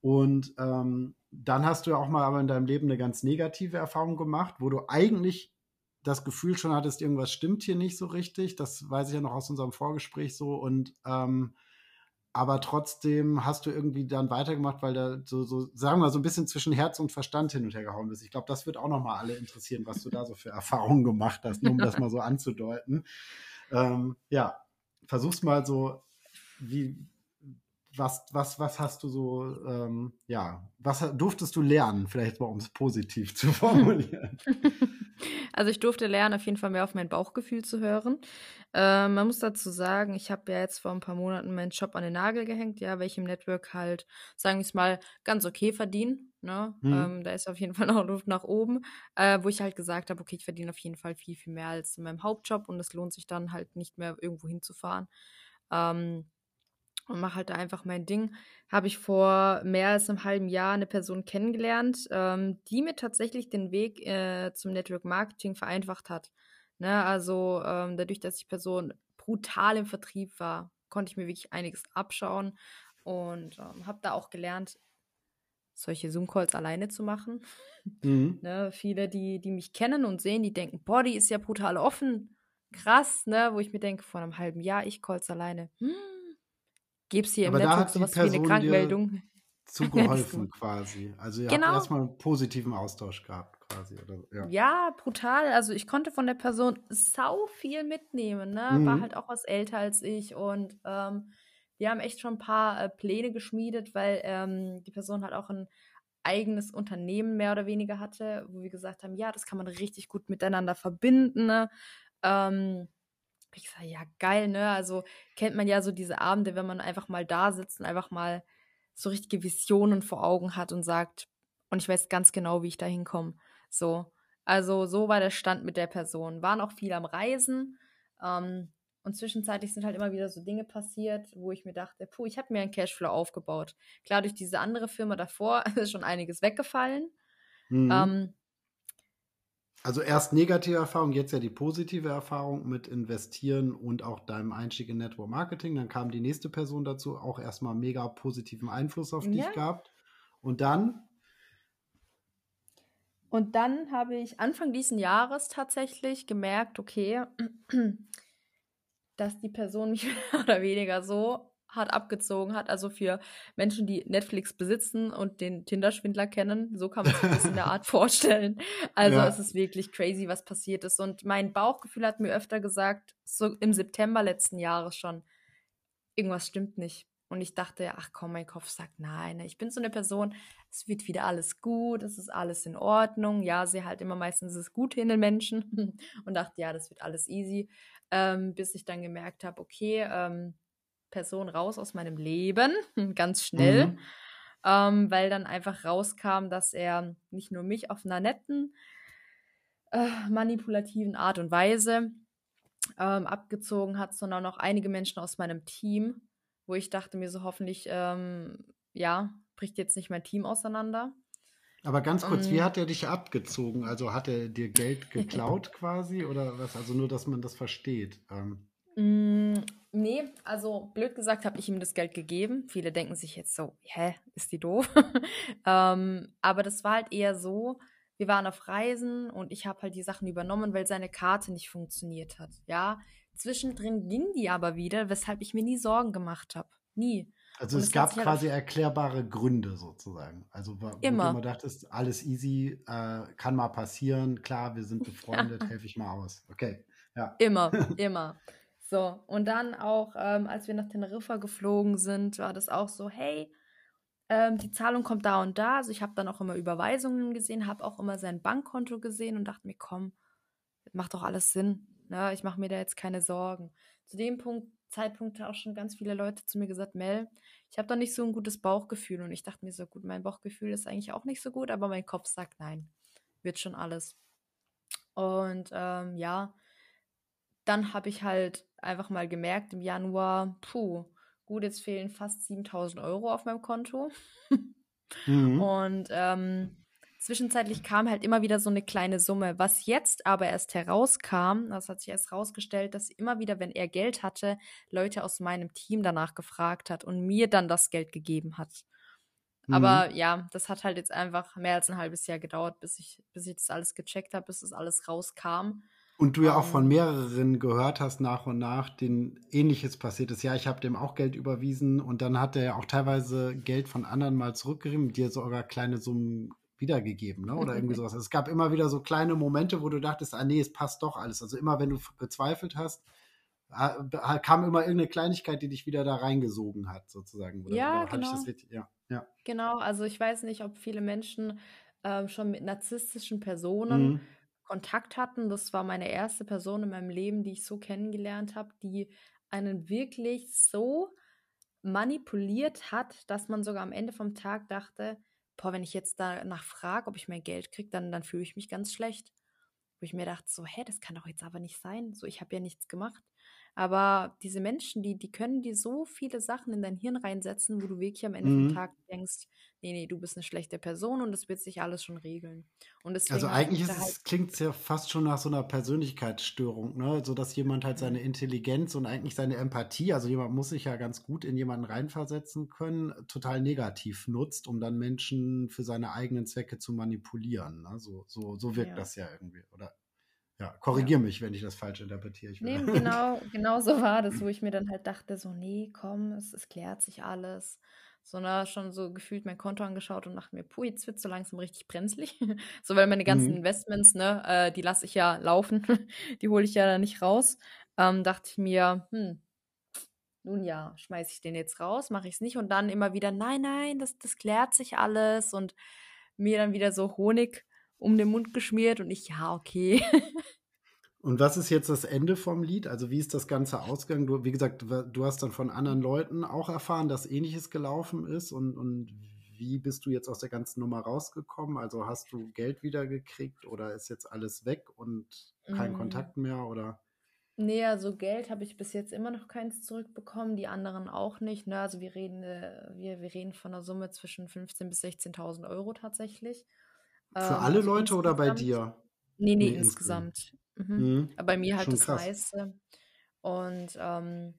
Und ähm, dann hast du ja auch mal aber in deinem Leben eine ganz negative Erfahrung gemacht, wo du eigentlich das Gefühl schon hattest, irgendwas stimmt hier nicht so richtig. Das weiß ich ja noch aus unserem Vorgespräch so. Und ähm, aber trotzdem hast du irgendwie dann weitergemacht, weil da so, so, sagen wir so ein bisschen zwischen Herz und Verstand hin und her gehauen bist. Ich glaube, das wird auch noch mal alle interessieren, was du da so für Erfahrungen gemacht hast, nur um das mal so anzudeuten. Ähm, ja, versuch's mal so, wie, was, was, was hast du so, ähm, ja, was durftest du lernen, vielleicht mal um es positiv zu formulieren? Also ich durfte lernen, auf jeden Fall mehr auf mein Bauchgefühl zu hören. Äh, man muss dazu sagen, ich habe ja jetzt vor ein paar Monaten meinen Job an den Nagel gehängt, ja, welchem Network halt, sagen wir es mal, ganz okay verdienen. Ne? Mhm. Ähm, da ist auf jeden Fall noch Luft nach oben, äh, wo ich halt gesagt habe, okay, ich verdiene auf jeden Fall viel, viel mehr als in meinem Hauptjob und es lohnt sich dann halt nicht mehr irgendwo hinzufahren. Ähm, und mache halt da einfach mein Ding. Habe ich vor mehr als einem halben Jahr eine Person kennengelernt, ähm, die mir tatsächlich den Weg äh, zum Network Marketing vereinfacht hat. Ne? Also ähm, dadurch, dass die Person brutal im Vertrieb war, konnte ich mir wirklich einiges abschauen und ähm, habe da auch gelernt, solche Zoom-Calls alleine zu machen. Mhm. ne? Viele, die, die mich kennen und sehen, die denken, boah, die ist ja brutal offen. Krass, ne? Wo ich mir denke, vor einem halben Jahr, ich calls alleine. Hm Gib's hier im Aber Network sowas wie eine Krankmeldung. Zugeholfen quasi. Also ihr genau. habt erstmal einen positiven Austausch gehabt quasi. Oder, ja. ja. brutal. Also ich konnte von der Person sau viel mitnehmen. Ne? Mhm. War halt auch was älter als ich und ähm, wir haben echt schon ein paar äh, Pläne geschmiedet, weil ähm, die Person halt auch ein eigenes Unternehmen mehr oder weniger hatte, wo wir gesagt haben, ja, das kann man richtig gut miteinander verbinden. Ne? Ähm, ich sage, ja, geil, ne? Also kennt man ja so diese Abende, wenn man einfach mal da sitzt und einfach mal so richtige Visionen vor Augen hat und sagt, und ich weiß ganz genau, wie ich da hinkomme. So. Also, so war der Stand mit der Person. Waren auch viel am Reisen. Ähm, und zwischenzeitlich sind halt immer wieder so Dinge passiert, wo ich mir dachte, puh, ich habe mir einen Cashflow aufgebaut. Klar, durch diese andere Firma davor ist schon einiges weggefallen. Mhm. Ähm, also erst negative Erfahrung, jetzt ja die positive Erfahrung mit Investieren und auch deinem Einstieg in Network Marketing. Dann kam die nächste Person dazu, auch erstmal mega positiven Einfluss auf ja. dich gehabt. Und dann? Und dann habe ich Anfang diesen Jahres tatsächlich gemerkt, okay, dass die Person mich mehr oder weniger so hart abgezogen hat. Also für Menschen, die Netflix besitzen und den Tinder-Schwindler kennen, so kann man sich das in der Art vorstellen. Also ja. es ist wirklich crazy, was passiert ist. Und mein Bauchgefühl hat mir öfter gesagt, so im September letzten Jahres schon, irgendwas stimmt nicht. Und ich dachte, ach komm, mein Kopf sagt nein. Ich bin so eine Person, es wird wieder alles gut, es ist alles in Ordnung. Ja, sie halt immer meistens das Gute in den Menschen und dachte, ja, das wird alles easy. Ähm, bis ich dann gemerkt habe, okay, ähm, Person raus aus meinem Leben, ganz schnell. Mhm. Ähm, weil dann einfach rauskam, dass er nicht nur mich auf einer netten, äh, manipulativen Art und Weise ähm, abgezogen hat, sondern auch einige Menschen aus meinem Team wo ich dachte mir so, hoffentlich, ähm, ja, bricht jetzt nicht mein Team auseinander. Aber ganz kurz, um, wie hat er dich abgezogen? Also hat er dir Geld geklaut quasi oder was? Also nur, dass man das versteht. Ähm. Mm, nee, also blöd gesagt habe ich ihm das Geld gegeben. Viele denken sich jetzt so, hä, ist die doof? ähm, aber das war halt eher so, wir waren auf Reisen und ich habe halt die Sachen übernommen, weil seine Karte nicht funktioniert hat. Ja, Zwischendrin ging die aber wieder, weshalb ich mir nie Sorgen gemacht habe. Nie. Also es, es gab halt quasi erklärbare Gründe sozusagen. Also wo immer. du immer dachtest, alles easy, äh, kann mal passieren, klar, wir sind befreundet, helfe ich mal aus. Okay. Ja. Immer, immer. So, und dann auch, ähm, als wir nach Teneriffa geflogen sind, war das auch so, hey, ähm, die Zahlung kommt da und da. Also ich habe dann auch immer Überweisungen gesehen, habe auch immer sein Bankkonto gesehen und dachte mir, komm, macht doch alles Sinn. Ne? Ich mache mir da jetzt keine Sorgen. Zu dem Punkt, Zeitpunkt auch schon ganz viele Leute zu mir gesagt, Mel, ich habe da nicht so ein gutes Bauchgefühl. Und ich dachte mir so, gut, mein Bauchgefühl ist eigentlich auch nicht so gut, aber mein Kopf sagt, nein, wird schon alles. Und ähm, ja, dann habe ich halt einfach mal gemerkt im Januar, puh, gut, jetzt fehlen fast 7000 Euro auf meinem Konto. mhm. Und ähm, Zwischenzeitlich kam halt immer wieder so eine kleine Summe. Was jetzt aber erst herauskam, das hat sich erst herausgestellt, dass immer wieder, wenn er Geld hatte, Leute aus meinem Team danach gefragt hat und mir dann das Geld gegeben hat. Mhm. Aber ja, das hat halt jetzt einfach mehr als ein halbes Jahr gedauert, bis ich, bis ich das alles gecheckt habe, bis das alles rauskam. Und du ja auch von ähm. mehreren gehört hast nach und nach, denen ähnliches passiert ist. Ja, ich habe dem auch Geld überwiesen und dann hat er ja auch teilweise Geld von anderen mal zurückgegeben, dir sogar kleine Summen wiedergegeben, ne? Oder irgendwie sowas. Also es gab immer wieder so kleine Momente, wo du dachtest, ah nee, es passt doch alles. Also immer, wenn du gezweifelt hast, kam immer irgendeine Kleinigkeit, die dich wieder da reingesogen hat, sozusagen. Oder, ja, genau. ja, ja. Genau, also ich weiß nicht, ob viele Menschen äh, schon mit narzisstischen Personen mhm. Kontakt hatten. Das war meine erste Person in meinem Leben, die ich so kennengelernt habe, die einen wirklich so manipuliert hat, dass man sogar am Ende vom Tag dachte, boah, wenn ich jetzt danach frage, ob ich mehr Geld kriege, dann, dann fühle ich mich ganz schlecht. Wo ich mir dachte, so, hä, das kann doch jetzt aber nicht sein. So, ich habe ja nichts gemacht. Aber diese Menschen, die, die können dir so viele Sachen in dein Hirn reinsetzen, wo du wirklich am Ende mhm. vom Tag denkst, nee, nee, du bist eine schlechte Person und es wird sich alles schon regeln. Und also eigentlich halt klingt es ja fast schon nach so einer Persönlichkeitsstörung, ne? So dass jemand halt seine mhm. Intelligenz und eigentlich seine Empathie, also jemand muss sich ja ganz gut in jemanden reinversetzen können, total negativ nutzt, um dann Menschen für seine eigenen Zwecke zu manipulieren. Ne? So, so, so wirkt ja. das ja irgendwie, oder? Ja, korrigier ja. mich, wenn ich das falsch interpretiere. Ich nee, genau, genau so war das, wo ich mir dann halt dachte, so, nee, komm, es, es klärt sich alles. Sondern schon so gefühlt mein Konto angeschaut und dachte mir, puh, jetzt wird so langsam richtig brenzlig. so, weil meine ganzen mhm. Investments, ne, äh, die lasse ich ja laufen, die hole ich ja dann nicht raus. Ähm, dachte ich mir, hm, nun ja, schmeiße ich den jetzt raus, mache ich es nicht und dann immer wieder, nein, nein, das, das klärt sich alles und mir dann wieder so Honig um den Mund geschmiert und ich, ja, okay. Und was ist jetzt das Ende vom Lied? Also wie ist das Ganze ausgegangen? Du, wie gesagt, du hast dann von anderen Leuten auch erfahren, dass ähnliches gelaufen ist und, und wie bist du jetzt aus der ganzen Nummer rausgekommen? Also hast du Geld wiedergekriegt oder ist jetzt alles weg und kein mm. Kontakt mehr oder? Nee, also Geld habe ich bis jetzt immer noch keins zurückbekommen, die anderen auch nicht. Ne? Also wir reden, äh, wir, wir reden von einer Summe zwischen 15.000 bis 16.000 Euro tatsächlich. Für ähm, alle also Leute oder bei dir? Nee, nee, nee insgesamt. Mhm. Mhm. bei mir halt Schon das krass. meiste. Und ähm,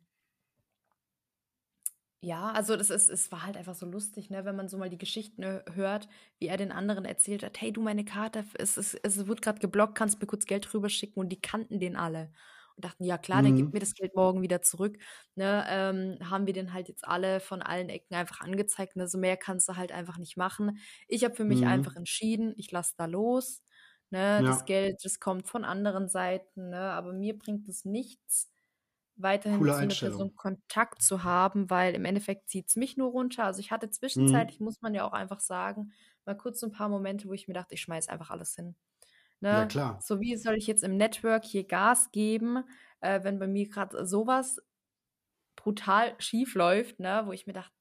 ja, also das ist, es war halt einfach so lustig, ne, wenn man so mal die Geschichten hört, wie er den anderen erzählt hat, hey du, meine Karte, es, es, es wird gerade geblockt, kannst mir kurz Geld rüber schicken und die kannten den alle. Dachten, ja klar, der gibt mhm. mir das Geld morgen wieder zurück. Ne, ähm, haben wir den halt jetzt alle von allen Ecken einfach angezeigt. Ne? So mehr kannst du halt einfach nicht machen. Ich habe für mich mhm. einfach entschieden, ich lasse da los. Ne? Ja. Das Geld, das kommt von anderen Seiten, ne? aber mir bringt es nichts, weiterhin Coole mit so einer Person Kontakt zu haben, weil im Endeffekt zieht es mich nur runter. Also ich hatte mhm. zwischenzeitlich, mhm. muss man ja auch einfach sagen, mal kurz ein paar Momente, wo ich mir dachte, ich schmeiß einfach alles hin. Ne? Ja, klar. So wie soll ich jetzt im Network hier Gas geben, äh, wenn bei mir gerade sowas brutal schief läuft, ne? wo ich mir dachte,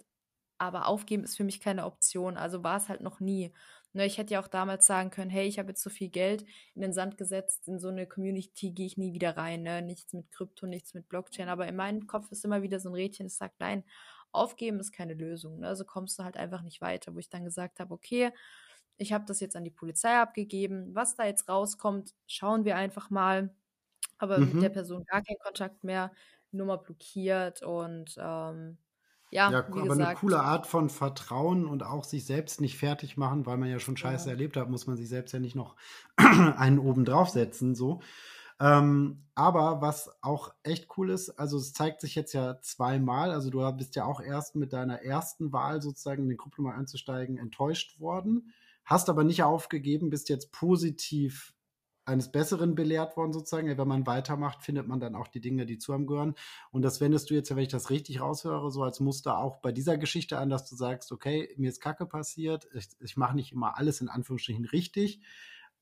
aber aufgeben ist für mich keine Option. Also war es halt noch nie. Ne, ich hätte ja auch damals sagen können, hey, ich habe jetzt so viel Geld in den Sand gesetzt, in so eine Community gehe ich nie wieder rein. Ne? Nichts mit Krypto, nichts mit Blockchain. Aber in meinem Kopf ist immer wieder so ein Rädchen, das sagt, nein, aufgeben ist keine Lösung. Ne? Also kommst du halt einfach nicht weiter, wo ich dann gesagt habe, okay, ich habe das jetzt an die Polizei abgegeben. Was da jetzt rauskommt, schauen wir einfach mal. Aber mhm. mit der Person gar keinen Kontakt mehr, Nummer blockiert und ähm, ja, ja aber gesagt. eine coole Art von Vertrauen und auch sich selbst nicht fertig machen, weil man ja schon Scheiße ja. erlebt hat, muss man sich selbst ja nicht noch einen oben draufsetzen, so. Ähm, aber was auch echt cool ist, also es zeigt sich jetzt ja zweimal, also du bist ja auch erst mit deiner ersten Wahl sozusagen in den Kryptomarkt einzusteigen enttäuscht worden, hast aber nicht aufgegeben, bist jetzt positiv eines Besseren belehrt worden, sozusagen. Wenn man weitermacht, findet man dann auch die Dinge, die zu einem gehören. Und das wendest du jetzt, wenn ich das richtig raushöre, so als Muster auch bei dieser Geschichte an, dass du sagst, okay, mir ist Kacke passiert, ich, ich mache nicht immer alles in Anführungsstrichen richtig,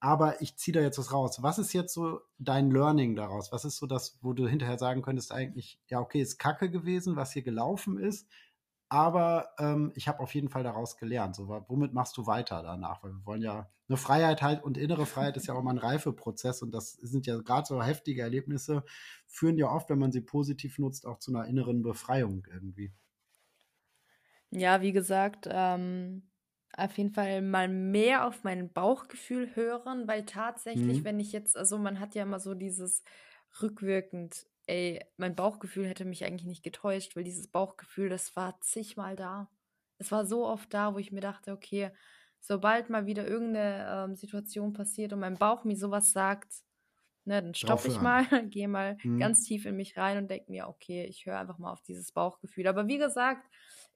aber ich ziehe da jetzt was raus. Was ist jetzt so dein Learning daraus? Was ist so das, wo du hinterher sagen könntest, eigentlich, ja, okay, ist Kacke gewesen, was hier gelaufen ist, aber ähm, ich habe auf jeden Fall daraus gelernt. So, womit machst du weiter danach? Weil wir wollen ja eine Freiheit halt und innere Freiheit ist ja auch mal ein Reifeprozess und das sind ja gerade so heftige Erlebnisse, führen ja oft, wenn man sie positiv nutzt, auch zu einer inneren Befreiung irgendwie. Ja, wie gesagt, ähm, auf jeden Fall mal mehr auf mein Bauchgefühl hören, weil tatsächlich, mhm. wenn ich jetzt, also man hat ja immer so dieses rückwirkend ey, mein Bauchgefühl hätte mich eigentlich nicht getäuscht, weil dieses Bauchgefühl, das war zigmal da. Es war so oft da, wo ich mir dachte, okay, sobald mal wieder irgendeine ähm, Situation passiert und mein Bauch mir sowas sagt, ne, dann stoppe ich mal, gehe mal mhm. ganz tief in mich rein und denke mir, okay, ich höre einfach mal auf dieses Bauchgefühl. Aber wie gesagt,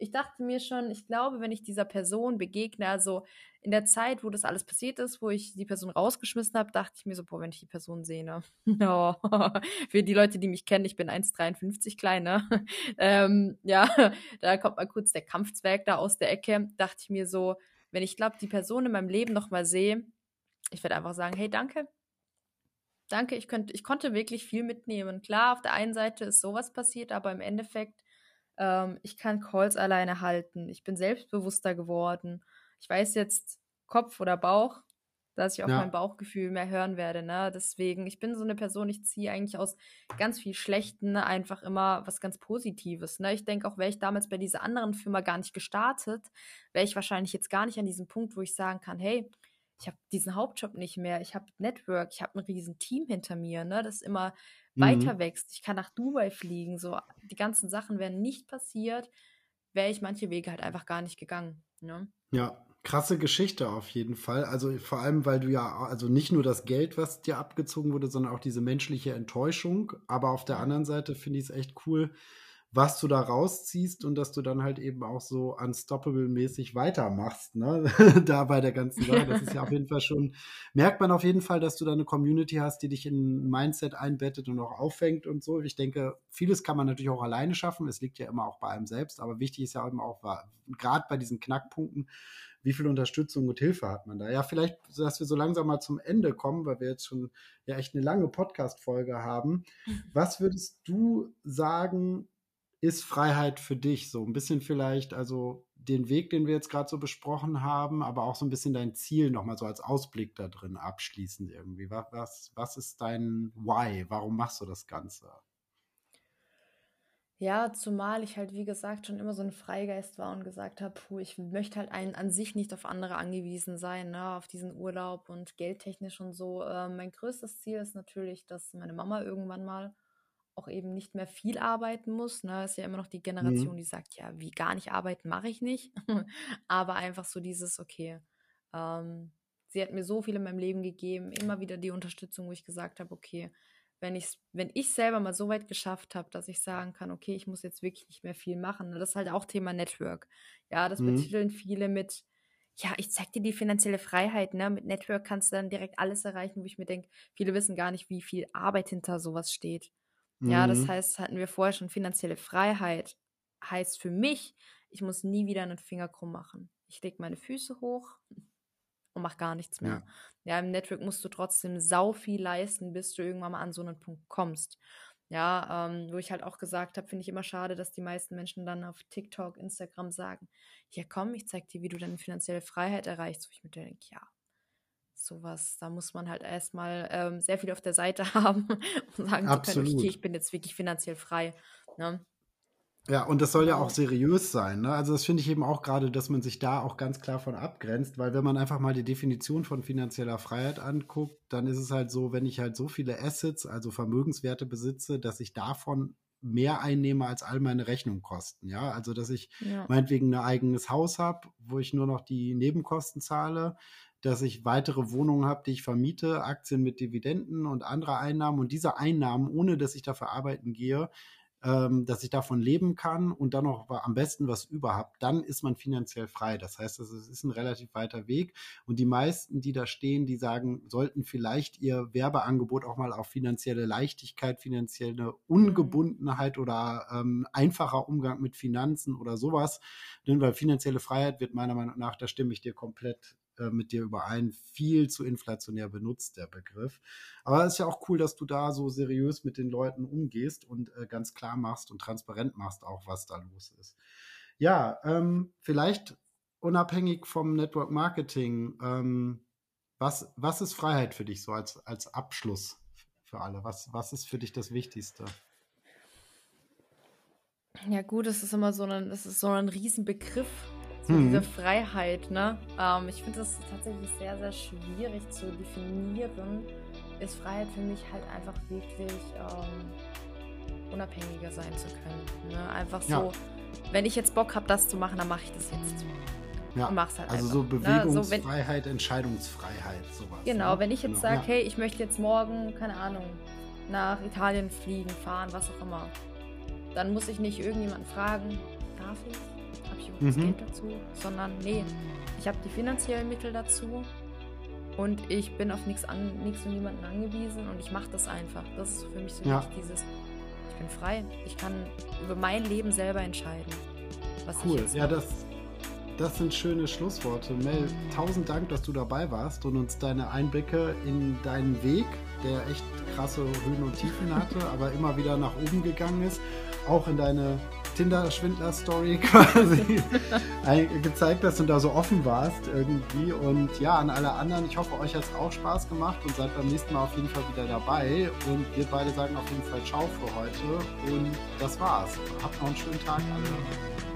ich dachte mir schon, ich glaube, wenn ich dieser Person begegne, also in der Zeit, wo das alles passiert ist, wo ich die Person rausgeschmissen habe, dachte ich mir so, boah, wenn ich die Person sehe, ne? Oh, für die Leute, die mich kennen, ich bin 1,53 klein, ne? ähm, ja, da kommt mal kurz der Kampfzwerg da aus der Ecke, dachte ich mir so, wenn ich glaube, die Person in meinem Leben nochmal sehe, ich werde einfach sagen, hey, danke. Danke, ich, könnt, ich konnte wirklich viel mitnehmen. Klar, auf der einen Seite ist sowas passiert, aber im Endeffekt ähm, ich kann Calls alleine halten. Ich bin selbstbewusster geworden. Ich weiß jetzt Kopf oder Bauch, dass ich auf ja. mein Bauchgefühl mehr hören werde. Ne? Deswegen, ich bin so eine Person, ich ziehe eigentlich aus ganz viel Schlechten einfach immer was ganz Positives. Ne? Ich denke auch, wäre ich damals bei dieser anderen Firma gar nicht gestartet, wäre ich wahrscheinlich jetzt gar nicht an diesem Punkt, wo ich sagen kann, hey, ich habe diesen Hauptjob nicht mehr, ich habe Network, ich habe ein riesen Team hinter mir, ne, das immer mhm. weiter wächst. Ich kann nach Dubai fliegen, so die ganzen Sachen wären nicht passiert, wäre ich manche Wege halt einfach gar nicht gegangen. Ne? Ja, krasse Geschichte auf jeden Fall. Also vor allem, weil du ja, also nicht nur das Geld, was dir abgezogen wurde, sondern auch diese menschliche Enttäuschung. Aber auf der anderen Seite finde ich es echt cool, was du da rausziehst und dass du dann halt eben auch so unstoppable-mäßig weitermachst, ne? da bei der ganzen Sache. Das ist ja auf jeden Fall schon, merkt man auf jeden Fall, dass du da eine Community hast, die dich in ein Mindset einbettet und auch auffängt und so. Ich denke, vieles kann man natürlich auch alleine schaffen. Es liegt ja immer auch bei einem selbst, aber wichtig ist ja eben auch, gerade bei diesen Knackpunkten, wie viel Unterstützung und Hilfe hat man da? Ja, vielleicht, dass wir so langsam mal zum Ende kommen, weil wir jetzt schon ja echt eine lange Podcast-Folge haben. Mhm. Was würdest du sagen, ist Freiheit für dich? So ein bisschen vielleicht, also den Weg, den wir jetzt gerade so besprochen haben, aber auch so ein bisschen dein Ziel nochmal so als Ausblick da drin abschließend irgendwie. Was, was, ist dein Why? Warum machst du das Ganze? Ja, zumal ich halt, wie gesagt, schon immer so ein Freigeist war und gesagt habe, puh, ich möchte halt ein, an sich nicht auf andere angewiesen sein, ne, auf diesen Urlaub und geldtechnisch und so. Äh, mein größtes Ziel ist natürlich, dass meine Mama irgendwann mal auch eben nicht mehr viel arbeiten muss. Ne? Ist ja immer noch die Generation, mhm. die sagt, ja, wie gar nicht arbeiten mache ich nicht. Aber einfach so dieses, okay, ähm, sie hat mir so viel in meinem Leben gegeben, immer wieder die Unterstützung, wo ich gesagt habe, okay, wenn ich wenn ich selber mal so weit geschafft habe, dass ich sagen kann, okay, ich muss jetzt wirklich nicht mehr viel machen. Das ist halt auch Thema Network. Ja, das mhm. betiteln viele mit, ja, ich zeig dir die finanzielle Freiheit, ne? Mit Network kannst du dann direkt alles erreichen, wo ich mir denke, viele wissen gar nicht, wie viel Arbeit hinter sowas steht. Mhm. Ja, das mhm. heißt, hatten wir vorher schon finanzielle Freiheit. Heißt für mich, ich muss nie wieder einen Finger krumm machen. Ich lege meine Füße hoch, und mach gar nichts mehr. Ja. ja, im Network musst du trotzdem sau viel leisten, bis du irgendwann mal an so einen Punkt kommst. Ja, ähm, wo ich halt auch gesagt habe, finde ich immer schade, dass die meisten Menschen dann auf TikTok, Instagram sagen, ja komm, ich zeig dir, wie du deine finanzielle Freiheit erreichst. Wo ich mir denke, ja, sowas, da muss man halt erstmal ähm, sehr viel auf der Seite haben und sagen Absolut. können, okay, ich bin jetzt wirklich finanziell frei. Ne? Ja, und das soll ja auch seriös sein. Ne? Also das finde ich eben auch gerade, dass man sich da auch ganz klar von abgrenzt, weil wenn man einfach mal die Definition von finanzieller Freiheit anguckt, dann ist es halt so, wenn ich halt so viele Assets, also Vermögenswerte besitze, dass ich davon mehr einnehme als all meine Rechnungen kosten. Ja, also dass ich ja. meinetwegen ein eigenes Haus habe, wo ich nur noch die Nebenkosten zahle, dass ich weitere Wohnungen habe, die ich vermiete, Aktien mit Dividenden und andere Einnahmen und diese Einnahmen, ohne dass ich dafür arbeiten gehe, ähm, dass ich davon leben kann und dann noch am besten was überhaupt, dann ist man finanziell frei. Das heißt, es ist ein relativ weiter Weg. Und die meisten, die da stehen, die sagen, sollten vielleicht ihr Werbeangebot auch mal auf finanzielle Leichtigkeit, finanzielle Ungebundenheit oder ähm, einfacher Umgang mit Finanzen oder sowas, denn weil finanzielle Freiheit wird meiner Meinung nach, da stimme ich dir komplett äh, mit dir überein, viel zu inflationär benutzt, der Begriff. Aber es ist ja auch cool, dass du da so seriös mit den Leuten umgehst und äh, ganz klar machst und transparent machst auch, was da los ist. Ja, ähm, vielleicht unabhängig vom Network Marketing, ähm, was, was ist Freiheit für dich so als, als Abschluss für alle? Was, was ist für dich das Wichtigste? Ja, gut, es ist immer so ein, es ist so ein Riesenbegriff so mhm. diese Freiheit, ne? Ähm, ich finde das tatsächlich sehr, sehr schwierig zu definieren. Ist Freiheit für mich halt einfach wirklich ähm, unabhängiger sein zu können. Ne? Einfach so, ja. wenn ich jetzt Bock habe, das zu machen, dann mache ich das jetzt. Ja, und mach's halt also einfach, so Bewegungsfreiheit, ne? so, Entscheidungsfreiheit, sowas. Genau, ne? wenn ich jetzt genau. sage, ja. hey, ich möchte jetzt morgen, keine Ahnung, nach Italien fliegen, fahren, was auch immer, dann muss ich nicht irgendjemanden fragen, darf ich? Das mhm. Geld dazu, sondern nee, ich habe die finanziellen Mittel dazu und ich bin auf nichts an, nichts und niemanden angewiesen und ich mache das einfach. Das ist für mich so ja. dieses, ich bin frei, ich kann über mein Leben selber entscheiden. cool, ja, das, das sind schöne Schlussworte. Mel, tausend Dank, dass du dabei warst und uns deine Einblicke in deinen Weg, der echt krasse Höhen und Tiefen hatte, aber immer wieder nach oben gegangen ist, auch in deine Tinder-Schwindler-Story quasi gezeigt hast und da so offen warst irgendwie. Und ja, an alle anderen, ich hoffe, euch hat es auch Spaß gemacht und seid beim nächsten Mal auf jeden Fall wieder dabei. Und wir beide sagen auf jeden Fall Ciao für heute. Und das war's. Habt noch einen schönen Tag alle.